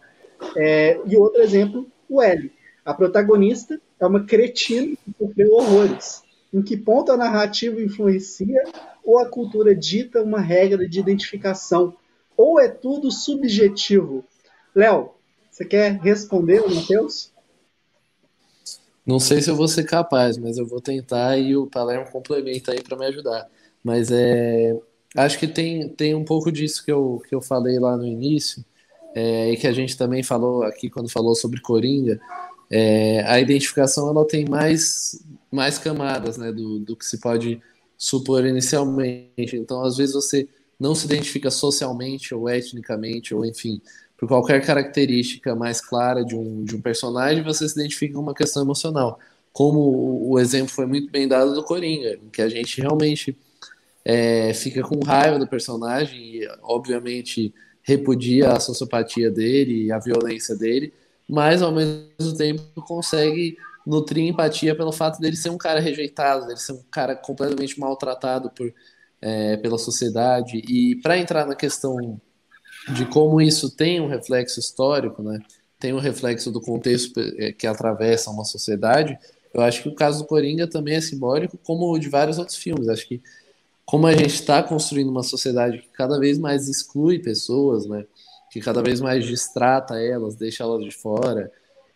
É, e outro exemplo, o L. A protagonista é uma cretina que sofreu horrores. Em que ponto a narrativa influencia ou a cultura dita uma regra de identificação? Ou é tudo subjetivo? Léo, você quer responder, Matheus? Não sei se eu vou ser capaz, mas eu vou tentar e o Palermo complementa aí para me ajudar. Mas é, acho que tem, tem um pouco disso que eu, que eu falei lá no início, é, e que a gente também falou aqui quando falou sobre Coringa. É, a identificação ela tem mais, mais camadas né, do, do que se pode supor inicialmente. Então, às vezes, você não se identifica socialmente ou etnicamente, ou enfim, por qualquer característica mais clara de um, de um personagem, você se identifica com uma questão emocional. Como o, exemplo foi muito bem dado do Coringa, em que a gente realmente é, fica com raiva do personagem e, obviamente, repudia a sociopatia dele e a violência dele, mas, ao mesmo tempo, consegue nutrir empatia pelo fato dele ser um cara rejeitado, dele ser um cara completamente maltratado por, é, pela sociedade. E para entrar na questão de como isso tem um reflexo histórico, né? tem um reflexo do contexto é, que atravessa uma sociedade, eu acho que o caso do Coringa também é simbólico, como o de vários outros filmes. Acho que como a gente está construindo uma sociedade que cada vez mais exclui pessoas, né? que cada vez mais distrata elas, deixa elas de fora,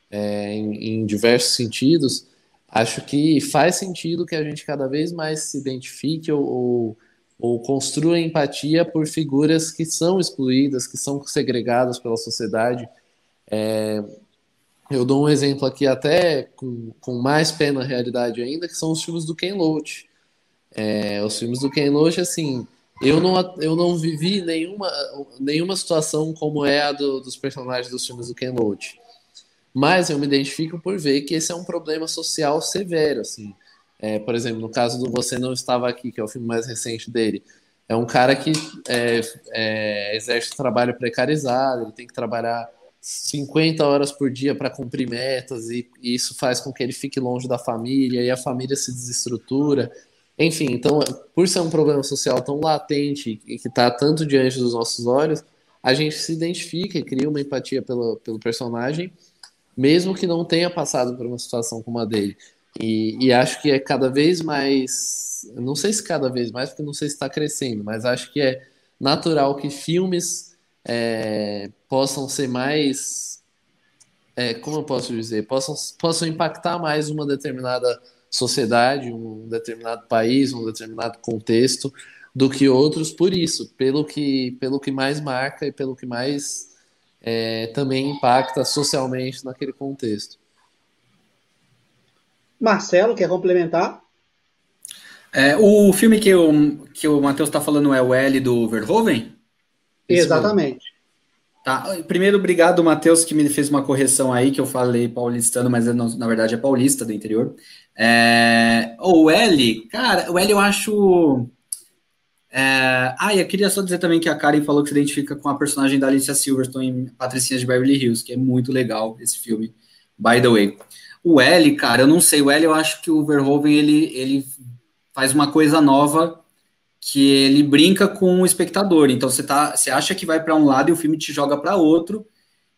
é, em, em diversos sentidos, acho que faz sentido que a gente cada vez mais se identifique ou, ou ou construa empatia por figuras que são excluídas, que são segregadas pela sociedade. É, eu dou um exemplo aqui até com, com mais pé na realidade ainda, que são os filmes do Ken Loach. É, os filmes do Ken Loach, assim, eu não, eu não vivi nenhuma, nenhuma situação como é a do, dos personagens dos filmes do Ken Loach. Mas eu me identifico por ver que esse é um problema social severo, assim. É, por exemplo, no caso do Você Não Estava Aqui, que é o filme mais recente dele, é um cara que é, é, exerce trabalho precarizado, ele tem que trabalhar 50 horas por dia para cumprir metas, e, e, isso faz com que ele fique longe da família, e a família se desestrutura. Enfim, então, por ser um problema social tão latente e que está tanto diante dos nossos olhos, a gente se identifica e cria uma empatia pelo, pelo personagem, mesmo que não tenha passado por uma situação como a dele. E, e, acho que é cada vez mais, não sei se cada vez mais, porque não sei se está crescendo, mas acho que é natural que filmes é, possam ser mais, é, como eu posso dizer, possam, possam impactar mais uma determinada sociedade, um determinado país, um determinado contexto, do que outros por isso, pelo que, pelo que mais marca e pelo que mais é, também impacta socialmente naquele contexto. Marcelo, quer complementar? É, o filme que, eu, que o Matheus está falando é o L do Verhoeven? Exatamente. Tá. Primeiro, obrigado, Matheus, que me fez uma correção aí, que eu falei paulistano, mas é, na verdade é paulista do interior. É, o L, cara, o L eu acho. É, ah, eu queria só dizer também que a Karen falou que se identifica com a personagem da Alicia Silverstone em Patricinhas de Beverly Hills, que é muito legal esse filme by the way. O L, cara, eu não sei. O L, eu acho que o Verhoeven ele, ele faz uma coisa nova que ele brinca com o espectador. Então você tá, você acha que vai para um lado e o filme te joga para outro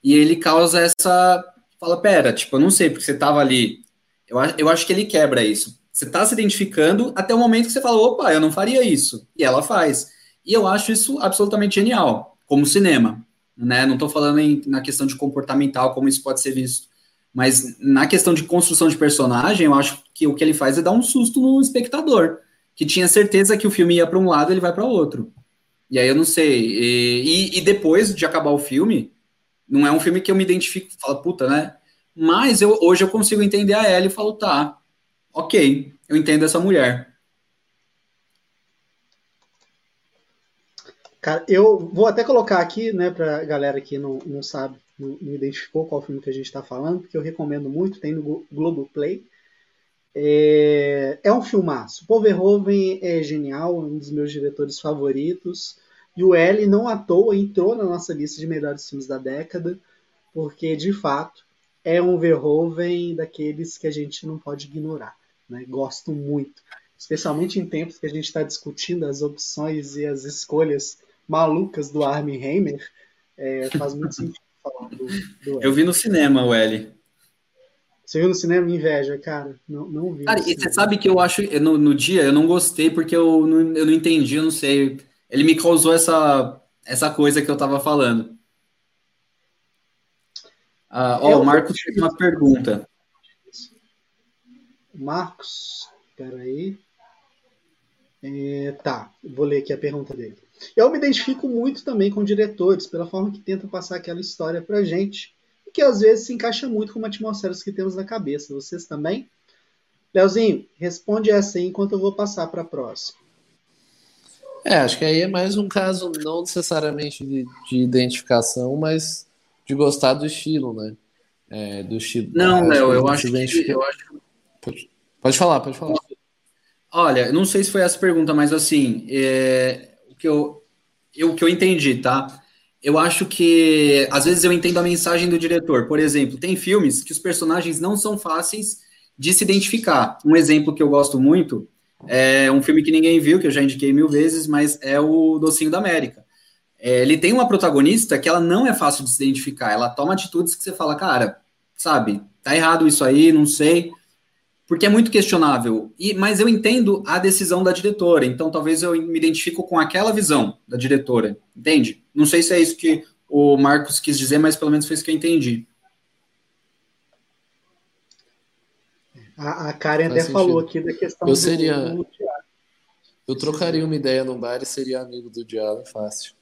e ele causa essa fala, pera, tipo, eu não sei porque você tava ali. Eu, eu acho que ele quebra isso. Você tá se identificando até o momento que você fala, opa, eu não faria isso. E ela faz. E eu acho isso absolutamente genial, como cinema. Né? Não estou falando em, na questão de comportamental, como isso pode ser visto. Mas na questão de construção de personagem, eu acho que o que ele faz é dar um susto no espectador, que tinha certeza que o filme ia para um lado, ele vai para outro. E aí eu não sei. E, e, depois de acabar o filme, não é um filme que eu me identifico, falo, puta, né? Mas eu, hoje eu consigo entender a Ellie e falo, tá, ok, eu entendo essa mulher. Cara, eu vou até colocar aqui, né, pra galera que não, não sabe, não, identificou qual filme que a gente está falando, porque eu recomendo muito, tem no Globoplay. É, é um filmaço. Paul Verhoeven é genial, um dos meus diretores favoritos. E o L não à toa entrou na nossa lista de melhores filmes da década, porque de fato é um Verhoeven daqueles que a gente não pode ignorar. Né? Gosto muito, especialmente em tempos que a gente está discutindo as opções e as escolhas malucas do Armie Hammer. É, faz muito sentido falar do, do Eu vi no cinema o L. Você viu no cinema? Inveja, cara. Não, não vi. Cara, e você sabe que eu acho, no, no dia eu não gostei porque eu não, eu não entendi, eu não sei. Ele me causou essa, essa coisa que eu tava falando. Ah, ó, o Marcos fez uma pergunta. Marcos, peraí. É, tá, vou ler aqui a pergunta dele. Eu me identifico muito também com diretores, pela forma que tentam passar aquela história pra gente, e que às vezes se encaixa muito com uma atmosfera que temos na cabeça. Vocês também? Leozinho, responde essa aí enquanto eu vou passar para a próxima. É, acho que aí é mais um caso não necessariamente de, de identificação, mas de gostar do estilo, né? É, do estilo. Não, Léo, eu acho que. Eu acho... Pode, pode falar, pode falar. Olha, não sei se foi essa pergunta, mas assim, é, que eu, eu, que eu entendi, tá? Eu acho que às vezes eu entendo a mensagem do diretor. Por exemplo, tem filmes que os personagens não são fáceis de se identificar. Um exemplo que eu gosto muito é um filme que ninguém viu, que eu já indiquei mil vezes, mas é o Docinho da América. É, ele tem uma protagonista que ela não é fácil de se identificar. Ela toma atitudes que você fala, cara, sabe, tá errado isso aí, não sei. Porque é muito questionável. E, mas eu entendo a decisão da diretora, então talvez eu me identifico com aquela visão da diretora, entende? Não sei se é isso que o Marcos quis dizer, mas pelo menos foi isso que eu entendi. A, a Karen até sentido. falou aqui da questão eu seria, do, Eu trocaria uma ideia no bar e seria amigo do Diabo fácil.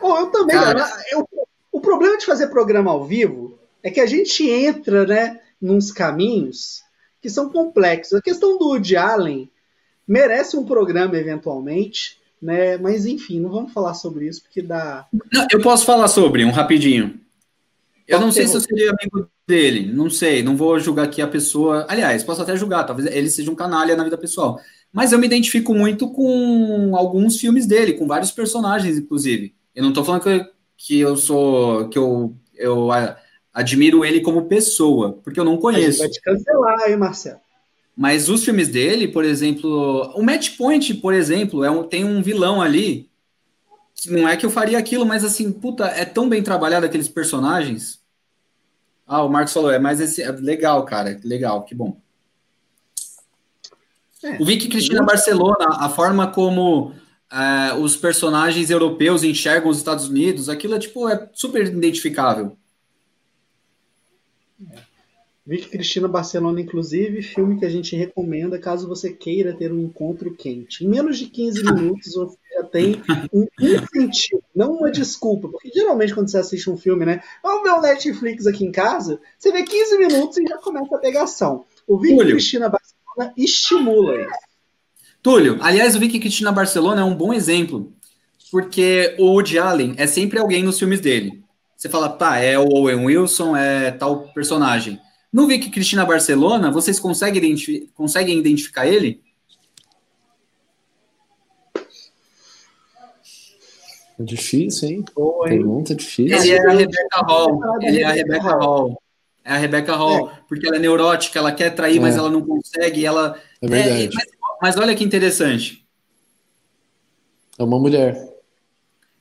Oh, eu também. Cara... Eu, o problema de fazer programa ao vivo é que a gente entra né, nos caminhos que são complexos. A questão do Woody Allen merece um programa eventualmente, né? Mas enfim, não vamos falar sobre isso porque dá. Não, eu posso falar sobre um rapidinho. Eu não sei se eu seria amigo dele, não sei, não vou julgar aqui a pessoa. Aliás, posso até julgar, talvez ele seja um canalha na vida pessoal. Mas eu me identifico muito com alguns filmes dele, com vários personagens, inclusive. Eu não estou falando que, que eu sou. que eu, eu admiro ele como pessoa, porque eu não conheço. vai te cancelar hein, Marcelo. Mas os filmes dele, por exemplo, o Match Point, por exemplo, é um, tem um vilão ali não é que eu faria aquilo, mas assim, puta, é tão bem trabalhado aqueles personagens. Ah, o Marcos falou, é mais esse. É legal, cara, legal, que bom. É, o Vicky Cristina. Barcelona, a forma como é, os personagens europeus enxergam os Estados Unidos, aquilo é tipo, é super identificável. É. Vicky Cristina Barcelona, inclusive, filme que a gente recomenda caso você queira ter um encontro quente. Em menos de 15 minutos você já tem um incentivo, não uma desculpa. Porque geralmente quando você assiste um filme, né? Vamos ver o Netflix aqui em casa, você vê 15 minutos e já começa a pegação. O Vicky Túlio. Cristina Barcelona estimula isso. Túlio, aliás, o Vicky Cristina Barcelona é um bom exemplo, porque o Woody Allen é sempre alguém nos filmes dele. Você fala, tá, é o Owen Wilson, é tal personagem. No Vicky Cristina Barcelona, vocês conseguem, identifi conseguem identificar ele? É difícil, hein? Pergunta difícil. Ele é a Rebecca Hall. Ele é a Rebecca Hall. é a Rebecca Hall, é. porque ela é neurótica, ela quer trair, é. mas ela não consegue, ela... É verdade. Mas, mas, olha que interessante. É uma mulher.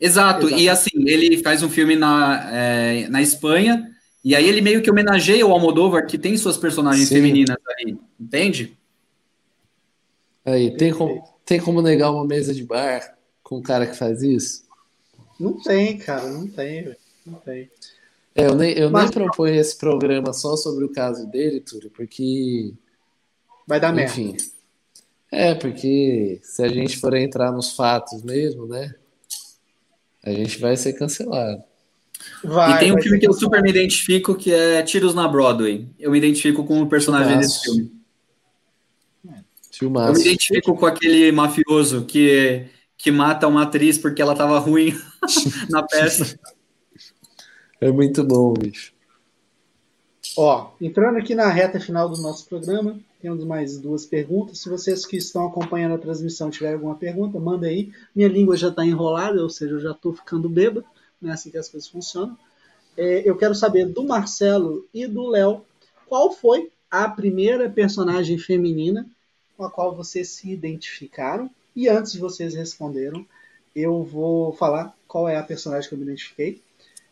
Exato, Exato. e assim, ele faz um filme na, é, na Espanha, e aí ele meio que homenageia o Almodóvar, que tem suas personagens Sim. femininas ali, entende? Aí, tem como, tem como negar uma mesa de bar com um cara que faz isso? Não tem, cara, não tem, não tem. É, eu nem, eu Mas, nem proponho esse programa só sobre o caso dele, Túlio, porque. Vai dar Enfim, merda. É, porque se a gente for entrar nos fatos mesmo, né? A gente vai ser cancelado. Vai, e tem um filme que eu super me identifico, que é Tiros na Broadway. Eu me identifico com o personagem desse filme. Filmaço. Eu me identifico com aquele mafioso que, que mata uma atriz porque ela tava ruim na peça. É muito bom, bicho. Ó, entrando aqui na reta final do nosso programa, temos mais duas perguntas. Se vocês que estão acompanhando a transmissão tiverem alguma pergunta, manda aí. Minha língua já está enrolada, ou seja, eu já estou ficando bêbado. Não é assim que as coisas funcionam. É, eu quero saber do Marcelo e do Léo qual foi a primeira personagem feminina com a qual vocês se identificaram. E antes de vocês responderam, eu vou falar qual é a personagem que eu me identifiquei.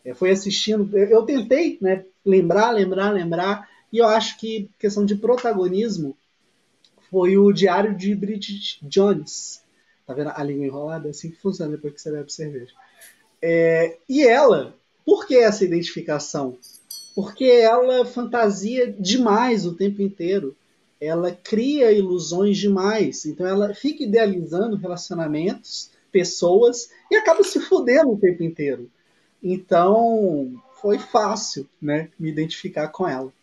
É, foi assistindo, eu tentei né, lembrar, lembrar, lembrar, e eu acho que questão de protagonismo foi o Diário de Bridget Jones. Tá vendo a língua enrolada? É assim que funciona depois que você bebe cerveja. É, e ela, por que essa identificação? Porque ela fantasia demais o tempo inteiro. Ela cria ilusões demais. Então ela fica idealizando relacionamentos, pessoas, e acaba se fudendo o tempo inteiro. Então, foi fácil, né, me identificar com ela.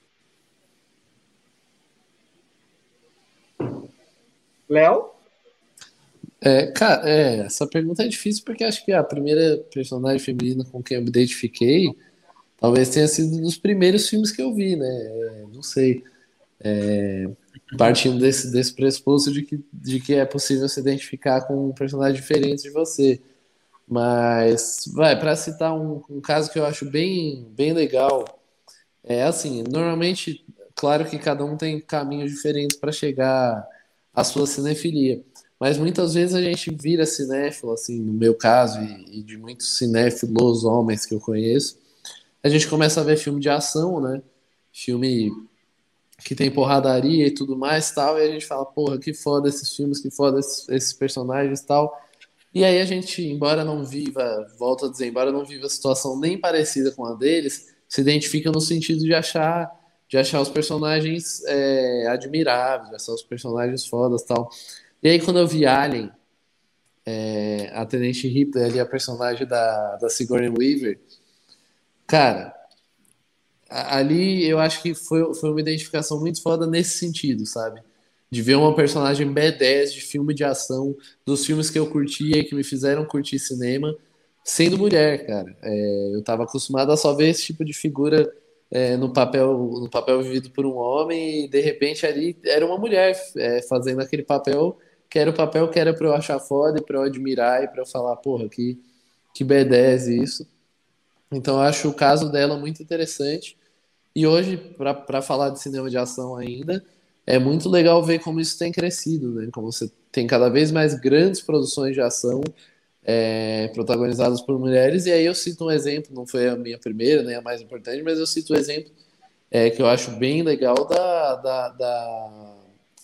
Léo? É, cara, é, essa pergunta é difícil porque acho que a primeira personagem feminina com quem eu me identifiquei talvez tenha sido dos primeiros filmes que eu vi, né? É, não sei. É, partindo desse, desse pressuposto de que, de que é possível se identificar com um personagem diferente de você. Mas, vai, para citar um, um, caso que eu acho bem, bem legal, é assim, normalmente, claro que cada um tem caminhos diferentes para chegar à sua cinefilia, mas muitas vezes a gente vira cinéfilo, assim, no meu caso, e, e de muitos cinéfilos homens que eu conheço, a gente começa a ver filme de ação, né? Filme que tem porradaria e tudo mais tal, e a gente fala, porra, que foda esses filmes, que foda esses, esses personagens tal. E aí a gente, embora não viva, volto a dizer, embora não viva situação nem parecida com a deles, se identifica no sentido de achar de achar os personagens é, admiráveis, achar os personagens fodas tal. E aí quando eu vi Alien, é, a Tenente Ripley ali, a personagem da, da Sigourney Weaver, cara, ali eu acho que foi, foi uma identificação muito foda nesse sentido, sabe? de ver uma personagem B10 de filme de ação, dos filmes que eu curtia e que me fizeram curtir cinema, sendo mulher, cara. É, eu estava acostumado a só ver esse tipo de figura é, no papel no papel vivido por um homem e de repente ali era uma mulher é, fazendo aquele papel que era o papel que era para eu achar foda e para eu admirar e para eu falar, porra, que, que B10 isso. Então eu acho o caso dela muito interessante. E hoje, para falar de cinema de ação ainda, é muito legal ver como isso tem crescido, né? Como você tem cada vez mais grandes produções de ação é, protagonizadas por mulheres. E aí eu cito um exemplo, não foi a minha primeira, nem a mais importante, mas eu cito o um exemplo é, que eu acho bem legal da, da, da,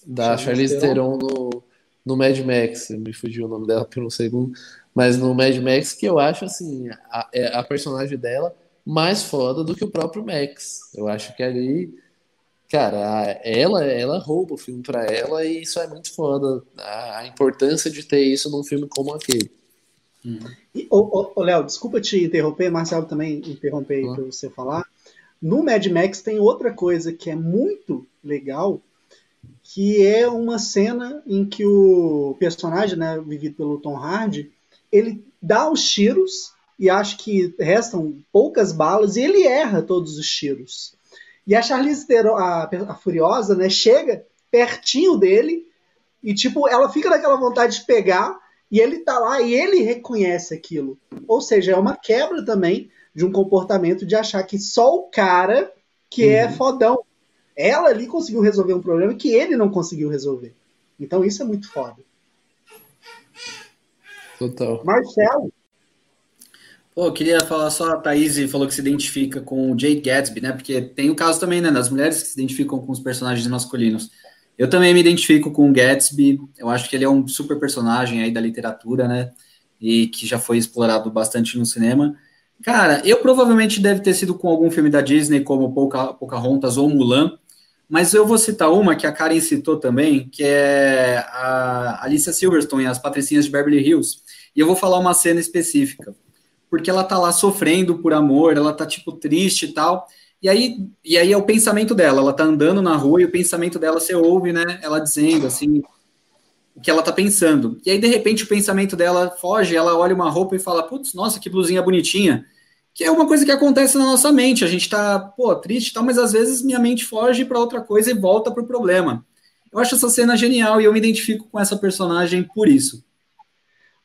da Charlize Theron no, no Mad Max. Me fugiu o nome dela por um segundo. Mas no Mad Max, que eu acho assim, a, é a personagem dela mais foda do que o próprio Max. Eu acho que ali cara, ela, ela rouba o filme para ela e isso é muito foda. A, a, importância de ter isso num filme como aquele. Hum. E, ô, Léo, desculpa te interromper, Marcelo também interromper aí para você falar. No Mad Max tem outra coisa que é muito legal, que é uma cena em que o personagem, né, vivido pelo Tom Hardy, ele dá os tiros e acho que restam poucas balas e ele erra todos os tiros. E a Charlize Theron, a, a Furiosa, né, chega pertinho dele e, tipo, ela fica naquela vontade de pegar e ele tá lá e ele reconhece aquilo. Ou seja, é uma quebra também de um comportamento de achar que só o cara que é uhum. é fodão. Ela ali conseguiu resolver um problema que ele não conseguiu resolver. Então isso é muito foda. Total. Marcelo. Pô, eu queria falar só, a Thaís falou que se identifica com o Jake Gatsby, né? Porque tem o caso também, né, das mulheres que se identificam com os personagens masculinos. Eu também me identifico com o Gatsby, eu acho que ele é um super personagem aí da literatura, né? E que já foi explorado bastante no cinema. Cara, eu provavelmente deve ter sido com algum filme da Disney, como Pocahontas ou Mulan, mas eu vou citar uma que a Karen citou também, que é a Alicia Silverstone, As Patricinhas de Beverly Hills. E eu vou falar uma cena específica, porque ela tá lá sofrendo por amor, ela tá tipo triste e tal. E aí, e aí é o pensamento dela, ela tá andando na rua e o pensamento dela você ouve, né? Ela dizendo assim o que ela tá pensando. E aí de repente o pensamento dela foge, ela olha uma roupa e fala: "Putz, nossa, que blusinha bonitinha" que é uma coisa que acontece na nossa mente. A gente tá, pô, triste e tal, mas às vezes minha mente foge para outra coisa e volta para o problema. Eu acho essa cena genial e eu me identifico com essa personagem por isso.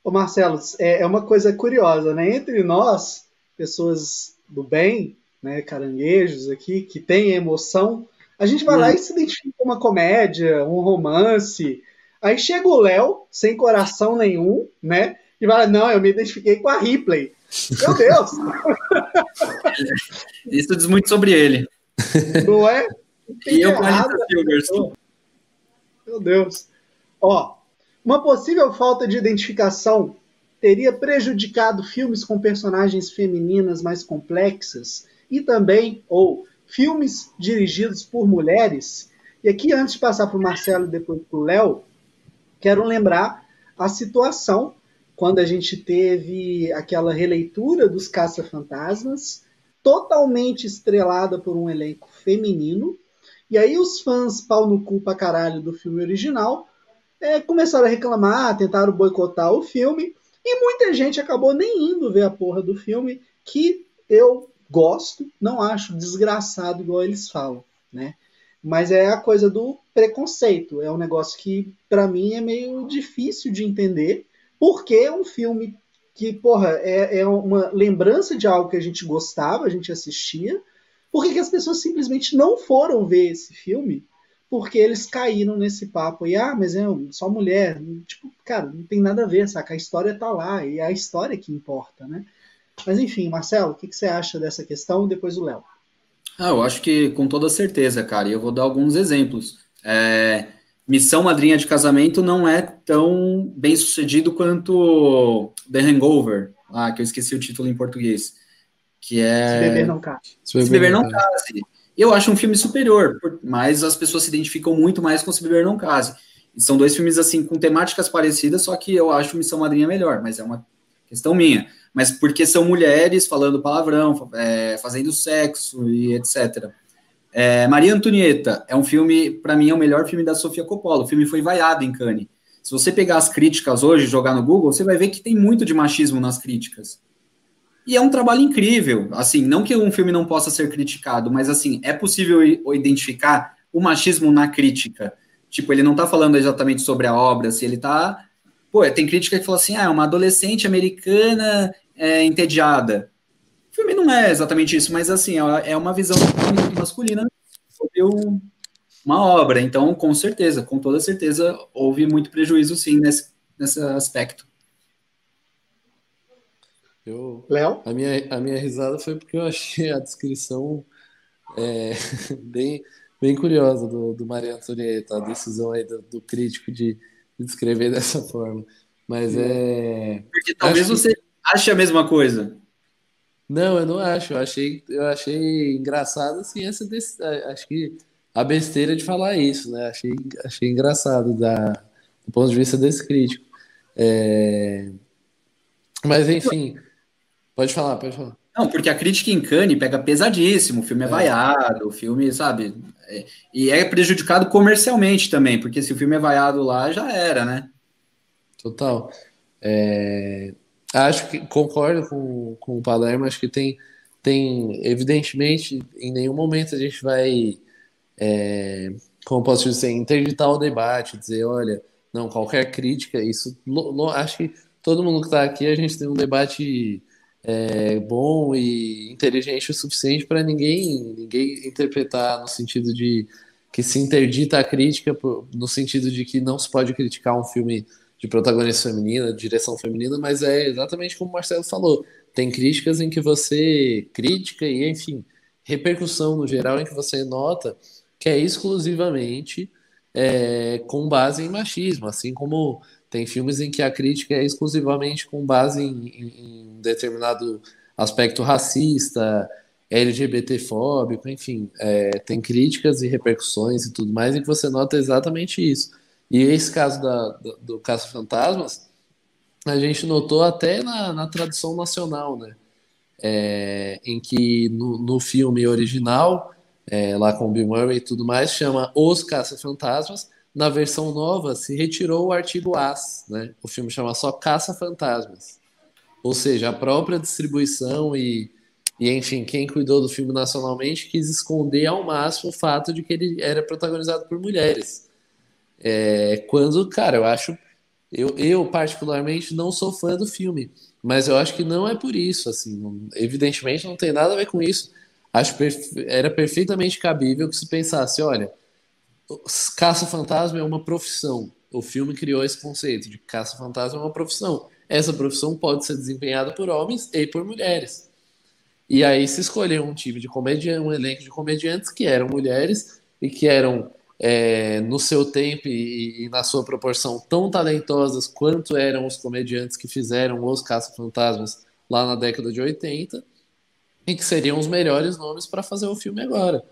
Ô Marcelo, é, é uma coisa curiosa, né? Entre nós, pessoas do bem, né, caranguejos aqui, que têm emoção, a gente vai hum. lá uhum. e se identifica com uma comédia, um romance. Aí chega o Léo, sem coração nenhum, né? E fala, não, eu me identifiquei com a Ripley. Meu Deus! Isso diz muito sobre ele. Não é? E eu com Meu Deus. Ó, uma possível falta de identificação teria prejudicado filmes com personagens femininas mais complexas e também, ou filmes dirigidos por mulheres. E aqui, antes de passar para o Marcelo e depois para o Léo, quero lembrar a situação quando a gente teve aquela releitura dos Caça-Fantasmas, totalmente estrelada por um elenco feminino. E aí os fãs pau no cu pra caralho do filme original é, começaram a reclamar, tentaram boicotar o filme, e muita gente acabou nem indo ver a porra do filme, que eu gosto, não acho desgraçado igual eles falam, né? Mas é a coisa do preconceito, é um negócio que para mim é meio difícil de entender, porque é um filme que, porra, é, é uma lembrança de algo que a gente gostava, a gente assistia. Por que, as pessoas simplesmente não foram ver esse filme? Porque eles caíram nesse papo e, ah, mas é só mulher. Tipo, cara, não tem nada a ver, saca? A história tá lá e é a história que importa, né? Mas enfim, Marcelo, o que, que você acha dessa questão? Depois o Léo. Ah, eu acho que com toda certeza, cara. E eu vou dar alguns exemplos. É, Missão Madrinha de Casamento não é tão bem sucedido quanto The Hangover, ah, que eu esqueci o título em português, que é... Se Beber Não Case. Se Beber Não Case. Eu acho um filme superior, mas as pessoas se identificam muito mais com Se Beber Não Case. São dois filmes, assim, com temáticas parecidas, só que eu acho Missão Madrinha melhor, mas é uma questão minha. Mas porque são mulheres falando palavrão, é, fazendo sexo e etc. É, Maria Antonieta é um filme, para mim, é o melhor filme da Sofia Coppola. O filme foi vaiado em Cannes. Se você pegar as críticas hoje jogar no Google, você vai ver que tem muito de machismo nas críticas. E é um trabalho incrível. Assim, não que um filme não possa ser criticado, mas assim, é possível identificar o machismo na crítica. Tipo, ele não tá falando exatamente sobre a obra, se ele tá. Pô, tem crítica que fala assim: ah, é uma adolescente americana é, entediada filme não é exatamente isso, mas assim, é uma visão masculina sobre uma obra. Então, com certeza, com toda certeza, houve muito prejuízo, sim, nesse, nesse aspecto. Eu, Léo? A minha, a minha risada foi porque eu achei a descrição é, bem, bem curiosa do, do Maria Antonieta, a decisão aí do, do crítico de, descrever dessa forma. Mas é. Porque talvez você que... ache a mesma coisa. Não, eu não acho. Eu achei, eu achei engraçado assim essa acho que a besteira de falar isso, né? Achei, achei engraçado da, do ponto de vista desse crítico. É... Mas enfim, pode falar, pode falar. Não, porque a crítica em Cannes pega pesadíssimo, o filme é, é. vaiado, o filme, sabe? É, e é prejudicado comercialmente também, porque se o filme é vaiado lá, já era, né? Total. É... Acho que concordo com, com o Palermo, acho que tem, tem, evidentemente, em nenhum momento a gente vai, é, como posso dizer, interditar o debate, dizer, olha, não, qualquer crítica, isso, lo, lo, acho que todo mundo que está aqui, a gente tem um debate é, bom e inteligente o suficiente para ninguém, ninguém interpretar no sentido de que se interdita a crítica, no sentido de que não se pode criticar um filme de protagonista feminina, de direção feminina, mas é exatamente como o Marcelo falou. Tem críticas em que você crítica e, enfim, repercussão no geral em que você nota que é exclusivamente é, com base em machismo, assim como tem filmes em que a crítica é exclusivamente com base em, em, em determinado aspecto racista, LGBTfóbico, enfim, é, tem críticas e repercussões e tudo mais, em que você nota exatamente isso. E esse caso da, do, do Caça Fantasmas, a gente notou até na, na tradução nacional, né? É, em que no, no filme original, é, lá com Bill Murray e tudo mais, chama Os Caça-Fantasmas. Na versão nova, se retirou o artigo as, né? O filme chama só Caça-Fantasmas. Ou seja, a própria distribuição e, e, enfim, quem cuidou do filme nacionalmente quis esconder ao máximo o fato de que ele era protagonizado por mulheres. É, quando, cara, eu acho. Eu, eu, particularmente, não sou fã do filme, mas eu acho que não é por isso. assim não, Evidentemente, não tem nada a ver com isso. Acho que era perfeitamente cabível que se pensasse: olha, caça-fantasma é uma profissão. O filme criou esse conceito de caça-fantasma é uma profissão. Essa profissão pode ser desempenhada por homens e por mulheres. E aí se escolheu um time de comediante, um elenco de comediantes que eram mulheres e que eram é, no seu tempo e, e, na sua proporção tão talentosas quanto eram os comediantes que fizeram os Caça-Fantasmas lá na década de 80 e que seriam os melhores nomes para fazer o filme agora.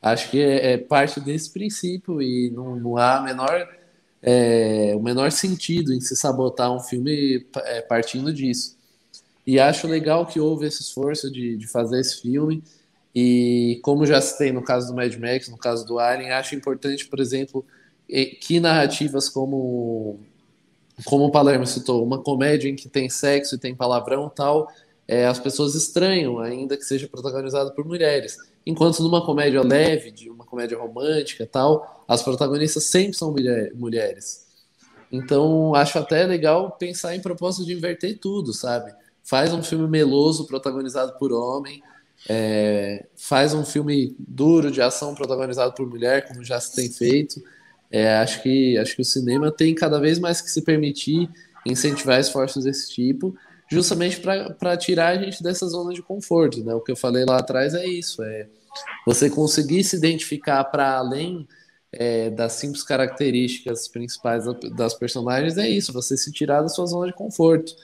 Acho que é, é parte desse princípio e não, não há menor, é, o menor sentido em se sabotar um filme é, partindo disso. E acho legal que houve esse esforço de, de fazer esse filme. E como já citei no caso do Mad Max, no caso do Alien, acho importante, por exemplo, que narrativas como como o Palermo citou, uma comédia em que tem sexo e tem palavrão tal, é, as pessoas estranham, ainda que seja protagonizado por mulheres. Enquanto numa comédia leve, de uma comédia romântica tal, as protagonistas sempre são mulher, mulheres. Então, acho até legal pensar em propósito de inverter tudo, sabe? Faz um filme meloso protagonizado por homem, é, faz um filme duro de ação protagonizado por mulher, como já se tem feito. É, acho, que, acho que o cinema tem cada vez mais que se permitir incentivar esforços desse tipo justamente para tirar a gente dessa zona de conforto, né? O que eu falei lá atrás é isso, é você conseguir se identificar para além é, das simples características principais das personagens é isso, você se tirar da sua zona de conforto.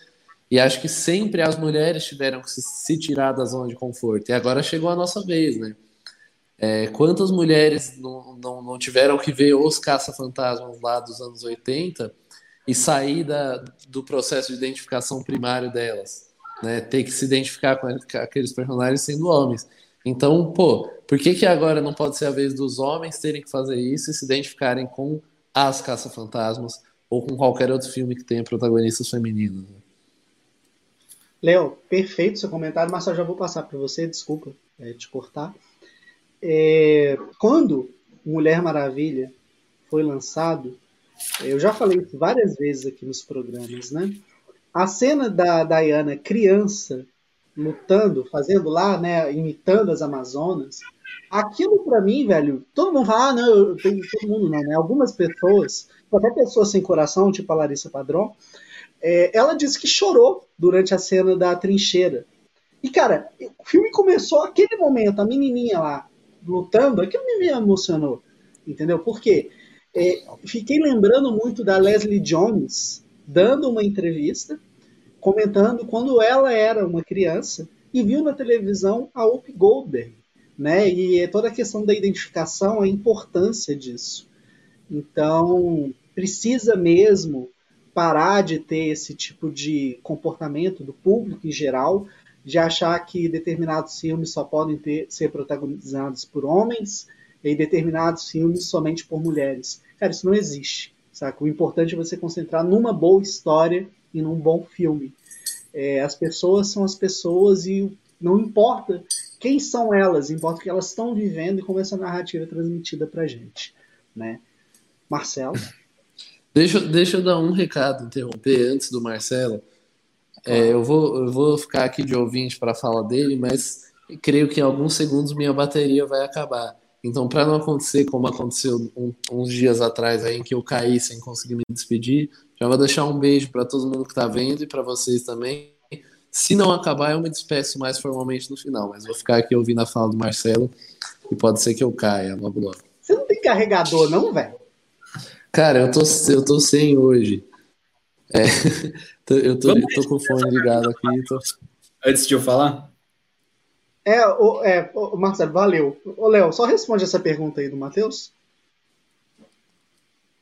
E acho que sempre as mulheres tiveram que se, se tirar da zona de conforto. E agora chegou a nossa vez, né? É, quantas mulheres não, não, não tiveram que ver os caça-fantasmas lá dos anos 80 e sair da, do processo de identificação primário delas, né? Ter que se identificar com aqueles personagens sendo homens. Então, pô, por que, que agora não pode ser a vez dos homens terem que fazer isso e se identificarem com as caça-fantasmas ou com qualquer outro filme que tenha protagonistas femininos? Né? Léo, perfeito seu comentário, mas eu já vou passar para você, desculpa é, te cortar. É, quando Mulher Maravilha foi lançado, eu já falei isso várias vezes aqui nos programas, né? A cena da Diana criança lutando, fazendo lá, né, imitando as Amazonas, aquilo para mim, velho, todo mundo fala, ah, não, tenho todo mundo não, né? Algumas pessoas, até pessoas sem coração, tipo a Larissa Padrão, é, ela disse que chorou durante a cena da trincheira. E, cara, o filme começou aquele momento, a menininha lá lutando, aquilo me emocionou, entendeu? Por quê? É, fiquei lembrando muito da Leslie Jones dando uma entrevista, comentando quando ela era uma criança e viu na televisão a Whoopi Goldberg, né? E é toda a questão da identificação, a importância disso. Então, precisa mesmo parar de ter esse tipo de comportamento do público em geral, de achar que determinados filmes só podem ter, ser protagonizados por homens e determinados filmes somente por mulheres. Cara, isso não existe. Saca? O importante é você concentrar numa boa história e num bom filme. É, as pessoas são as pessoas e não importa quem são elas, importa o que elas estão vivendo e como essa narrativa é transmitida pra gente. Né? Marcelo? Deixa, deixa eu dar um recado, interromper antes do Marcelo. É, eu, vou, eu vou ficar aqui de ouvinte para falar dele, mas creio que em alguns segundos minha bateria vai acabar. Então, para não acontecer como aconteceu um, uns dias atrás aí, em que eu caí sem conseguir me despedir, já vou deixar um beijo para todo mundo que está vendo e para vocês também. Se não acabar, eu me despeço mais formalmente no final, mas vou ficar aqui ouvindo a fala do Marcelo e pode ser que eu caia logo logo. Você não tem carregador, não, velho? Cara, eu tô, eu tô sem hoje. É, eu, tô, eu tô com o fone ligado aqui. Tô... Antes de eu falar? É, o, é, o Marcelo, valeu. Ô, Léo, só responde essa pergunta aí do Matheus.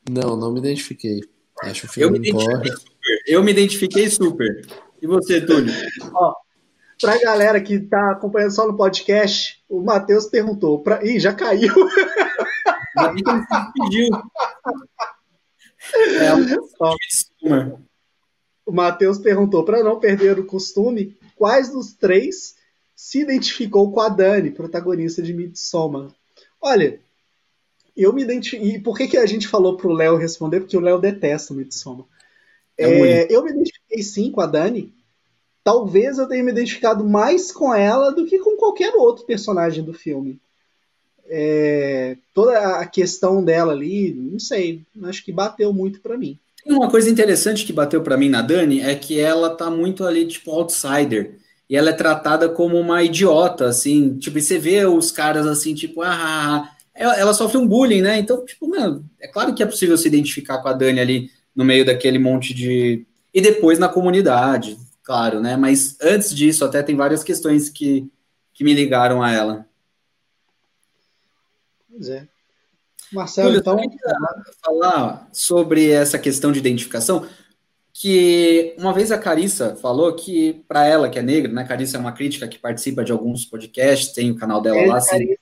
Não, não me identifiquei. Acho que eu me identifiquei super. Eu me identifiquei super. E você, Túlio? Ó, pra galera que tá acompanhando só no podcast, o Matheus perguntou. Pra... Ih, já caiu. Pediu. É, Ó, o Matheus perguntou, para não perder o costume, quais dos três se identificou com a Dani, protagonista de Midsommar? Olha, eu me identifiquei. E por que, que a gente falou pro Léo responder? Porque o Léo detesta Midsommar. É é, eu me identifiquei sim com a Dani. Talvez eu tenha me identificado mais com ela do que com qualquer outro personagem do filme. É, toda a questão dela ali, não sei, acho que bateu muito para mim. Uma coisa interessante que bateu para mim na Dani é que ela tá muito ali, tipo, outsider. E ela é tratada como uma idiota, assim. Tipo, e você vê os caras assim, tipo, ah, ah, ah. Ela, ela, sofre um bullying, né? Então, tipo, mano, é claro que é possível se identificar com a Dani ali no meio daquele monte de. E depois na comunidade, claro, né? Mas antes disso, até tem várias questões que, que me ligaram a ela. Pois é. Marcelo, então. falar sobre essa questão de identificação, que uma vez a Carissa falou que, para ela, que é negra, né? Carissa é uma crítica que participa de alguns podcasts, tem o canal dela é, lá, Carissa.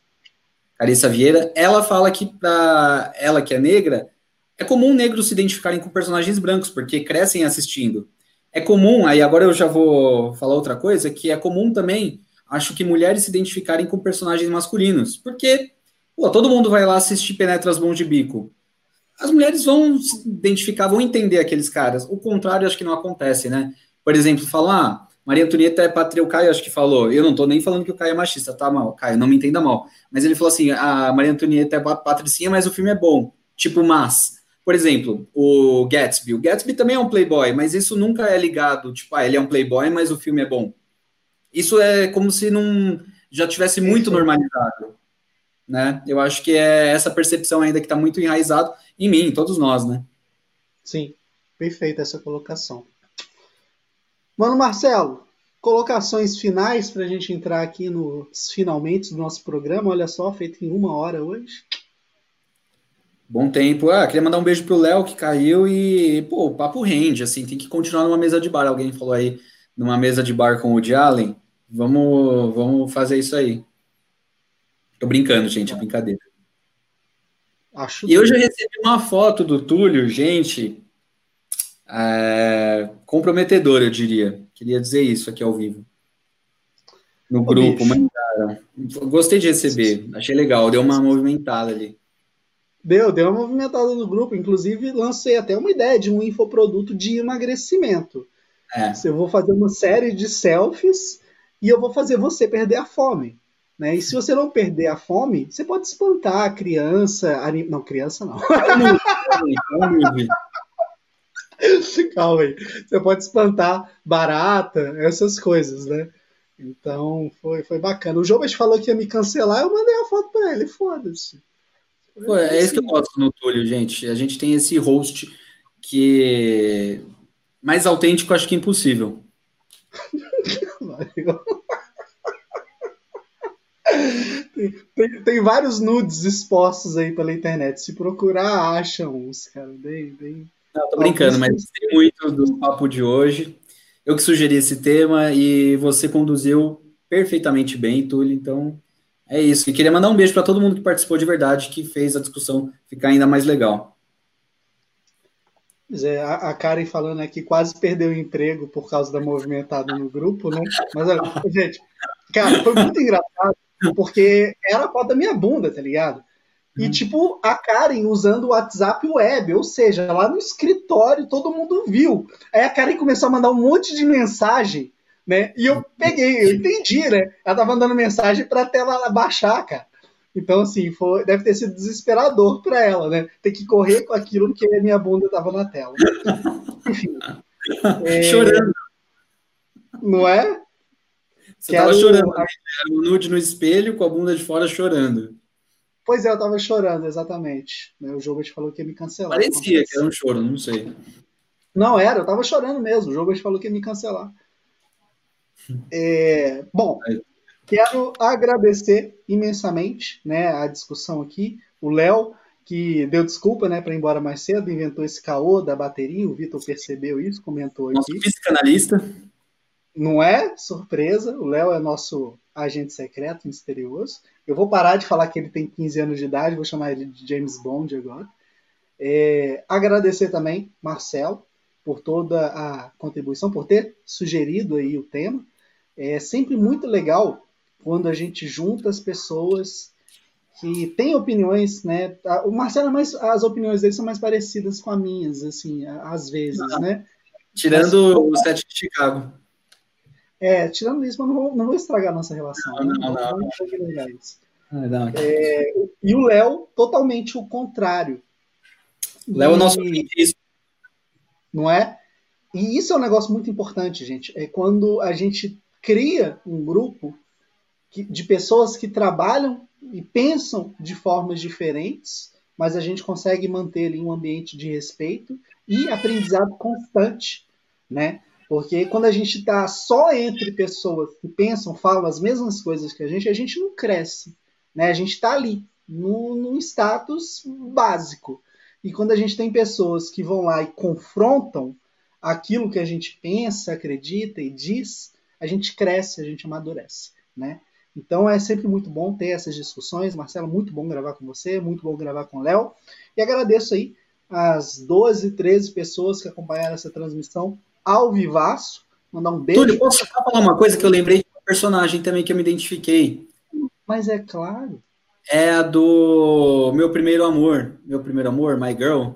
Carissa Vieira. Ela fala que, para ela, que é negra, é comum negros se identificarem com personagens brancos, porque crescem assistindo. É comum, aí agora eu já vou falar outra coisa, que é comum também, acho que mulheres se identificarem com personagens masculinos, porque Pô, todo mundo vai lá assistir Penetras Bom de Bico. As mulheres vão se identificar, vão entender aqueles caras. O contrário, acho que não acontece, né? Por exemplo, falar, ah, Maria Antonieta é patria, o Caio acho que falou. Eu não tô nem falando que o Caio é machista, tá mal, Caio, não me entenda mal. Mas ele falou assim: a Maria Antonieta é patricinha, mas o filme é bom. Tipo, mas. Por exemplo, o Gatsby. O Gatsby também é um playboy, mas isso nunca é ligado, tipo, ah, ele é um playboy, mas o filme é bom. Isso é como se não já tivesse muito normalizado né? Eu acho que é essa percepção ainda que está muito enraizado em mim, em todos nós, né? Sim, perfeita essa colocação. Mano Marcelo, colocações finais para a gente entrar aqui nos finalmente do nosso programa. Olha só, feito em uma hora hoje. Bom tempo. Ah, queria mandar um beijo pro Léo que caiu e, pô, o papo rende, assim, tem que continuar numa mesa de bar. Alguém falou aí, numa mesa de bar com o Woody Allen. Vamos, vamos fazer isso aí. Tô brincando, gente, é brincadeira. Acho e eu recebi uma foto do Túlio, gente, é, comprometedora, eu diria. Queria dizer isso aqui ao vivo. No grupo, mandaram. Gostei de receber, achei legal, deu uma movimentada ali. Deu, deu uma movimentada no grupo. Inclusive, lancei até uma ideia de um infoproduto de emagrecimento. É. Eu vou fazer uma série de selfies e eu vou fazer você perder a fome. Né? E se você não perder a fome, você pode espantar a criança. Anim... Não, criança não. Calma aí. Você pode espantar barata, essas coisas, né? Então foi, foi bacana. O Jobas falou que ia me cancelar, eu mandei a foto para ele, foda-se. É isso que eu gosto no Túlio, gente. A gente tem esse host que mais autêntico acho que é impossível. Valeu. Tem, tem, vários nudes expostos aí pela internet. Se procurar, acha uns, cara. Bem, bem... Não, tô brincando, mas gostei muito do papo de hoje. Eu que sugeri esse tema e você conduziu perfeitamente bem, Túlio. Então, é isso. E queria mandar um beijo para todo mundo que participou de verdade, que fez a discussão ficar ainda mais legal. É, a Karen falando aqui quase perdeu o emprego por causa da movimentada no grupo, né? Mas, gente, cara, foi muito engraçado porque era a foto da minha bunda, tá ligado? E, uhum. tipo, a Karen usando o WhatsApp web, ou seja, lá no escritório todo mundo viu. Aí a Karen começou a mandar um monte de mensagem, né? E eu peguei, eu entendi, né? Ela tava mandando mensagem pra tela baixar, cara. Então, assim, foi, deve ter sido desesperador para ela, né? Ter que correr com aquilo porque a minha bunda tava na tela. Enfim. É... Chorando. Não é? Você Quero... tava chorando. Era um nude no espelho com a bunda de fora chorando. Pois é, eu tava chorando, exatamente. O jogo te falou que ia me cancelar. Parecia que era um choro, não sei. Não era, eu tava chorando mesmo. O jogo te falou que ia me cancelar. É, bom, quero agradecer imensamente né, a discussão aqui. O Léo, que deu desculpa né, para ir embora mais cedo, inventou esse caô da bateria. O Vitor percebeu isso, comentou aqui. Nosso psicanalista. Não é surpresa, o Léo é nosso agente secreto misterioso. Eu vou parar de falar que ele tem 15 anos de idade, vou chamar ele de James Bond agora. É, agradecer também, Marcelo, por toda a contribuição, por ter sugerido aí o tema. É sempre muito legal quando a gente junta as pessoas que têm opiniões, né? O Marcelo é mais, as opiniões dele são mais parecidas com as minhas, assim, às vezes, ah, né? Tirando Mas, o set de Chicago. É, tirando isso, mas não vou, não vou estragar a nossa relação. Não, não, não. não. não. É, e o Léo, totalmente o contrário. Léo é o nosso. Não é? E isso é um negócio muito importante, gente. É quando a gente cria um grupo de pessoas que trabalham e pensam de formas diferentes, mas a gente consegue manter ali um ambiente de respeito e aprendizado constante, né? Porque quando a gente está só entre pessoas que pensam, falam as mesmas coisas que a gente, a gente não cresce. Né? A gente está ali, num status básico. E quando a gente tem pessoas que vão lá e confrontam aquilo que a gente pensa, acredita e diz, a gente cresce, a gente amadurece. Né? Então é sempre muito bom ter essas discussões. Marcelo, muito bom gravar com você, muito bom gravar com o Léo. E agradeço aí as 12, 13 pessoas que acompanharam essa transmissão ao vivaço. Mandar um beijo. Túlio, posso só falar uma coisa que eu lembrei de um personagem também que eu me identifiquei? Mas é claro. É a do Meu Primeiro Amor. Meu Primeiro Amor, My Girl,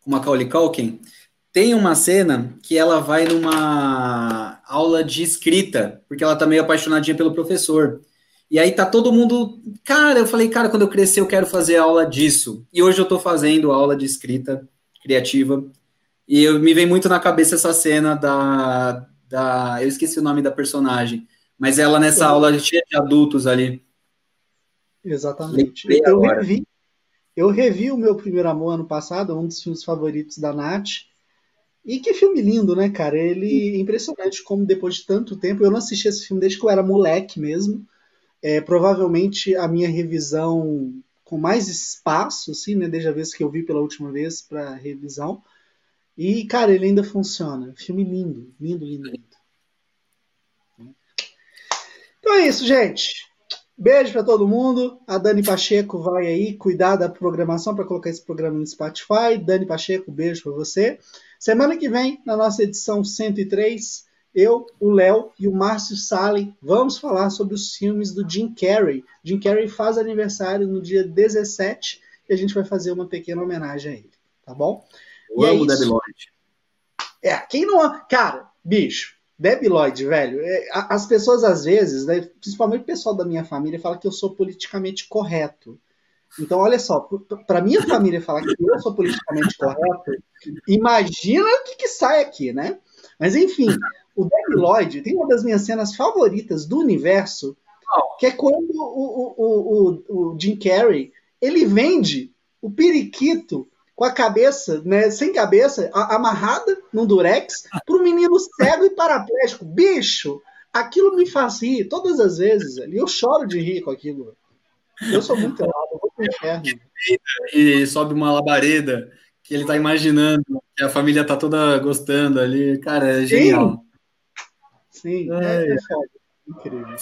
com Macaulay Culkin. Tem uma cena que ela vai numa aula de escrita, porque ela tá meio apaixonadinha pelo professor. E aí tá todo mundo. Cara, eu falei, cara, quando eu crescer eu quero fazer aula disso. E hoje eu tô fazendo aula de escrita criativa. E eu, me vem muito na cabeça essa cena da, da. Eu esqueci o nome da personagem, mas ela nessa aula cheia de adultos ali. Exatamente. Eu revi, eu revi o meu primeiro amor ano passado, um dos filmes favoritos da Nath. E que filme lindo, né, cara? Ele é impressionante como depois de tanto tempo, eu não assisti esse filme desde que eu era moleque mesmo. É, provavelmente a minha revisão com mais espaço, assim, né, desde a vez que eu vi pela última vez para revisão. E, cara, ele ainda funciona. Filme lindo, lindo, lindo, lindo. Então é isso, gente. Beijo para todo mundo. A Dani Pacheco vai aí cuidar da programação para colocar esse programa no Spotify. Dani Pacheco, beijo para você. Semana que vem, na nossa edição 103, eu, o Léo e o Márcio Sally vamos falar sobre os filmes do Jim Carrey. Jim Carrey faz aniversário no dia 17 e a gente vai fazer uma pequena homenagem a ele, tá bom? Eu e amo é Debbie Lloyd. É, quem não. Cara, bicho, Debbie Lloyd, velho. É, as pessoas às vezes, né, principalmente o pessoal da minha família, fala que eu sou politicamente correto. Então, olha só, para minha família falar que eu sou politicamente correto, imagina o que, que sai aqui, né? Mas enfim, o Debbie Lloyd tem uma das minhas cenas favoritas do universo, que é quando o, o, o, o Jim Carrey ele vende o periquito com a cabeça, né, sem cabeça, amarrada num durex, para um menino cego e paraplégico. Bicho, aquilo me faz rir todas as vezes. Ali eu choro de rir com aquilo. Eu sou muito errado, eu vou pro inferno. E sobe uma labareda que ele tá imaginando que a família tá toda gostando ali. Cara, é genial. Sim, Sim é, é, é incrível.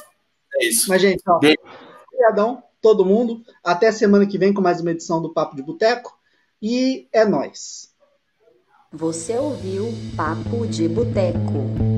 É isso. Mas, gente, ó, obrigadão, todo mundo. Até semana que vem com mais uma edição do Papo de Boteco. E é nós. Você ouviu Papo de Boteco.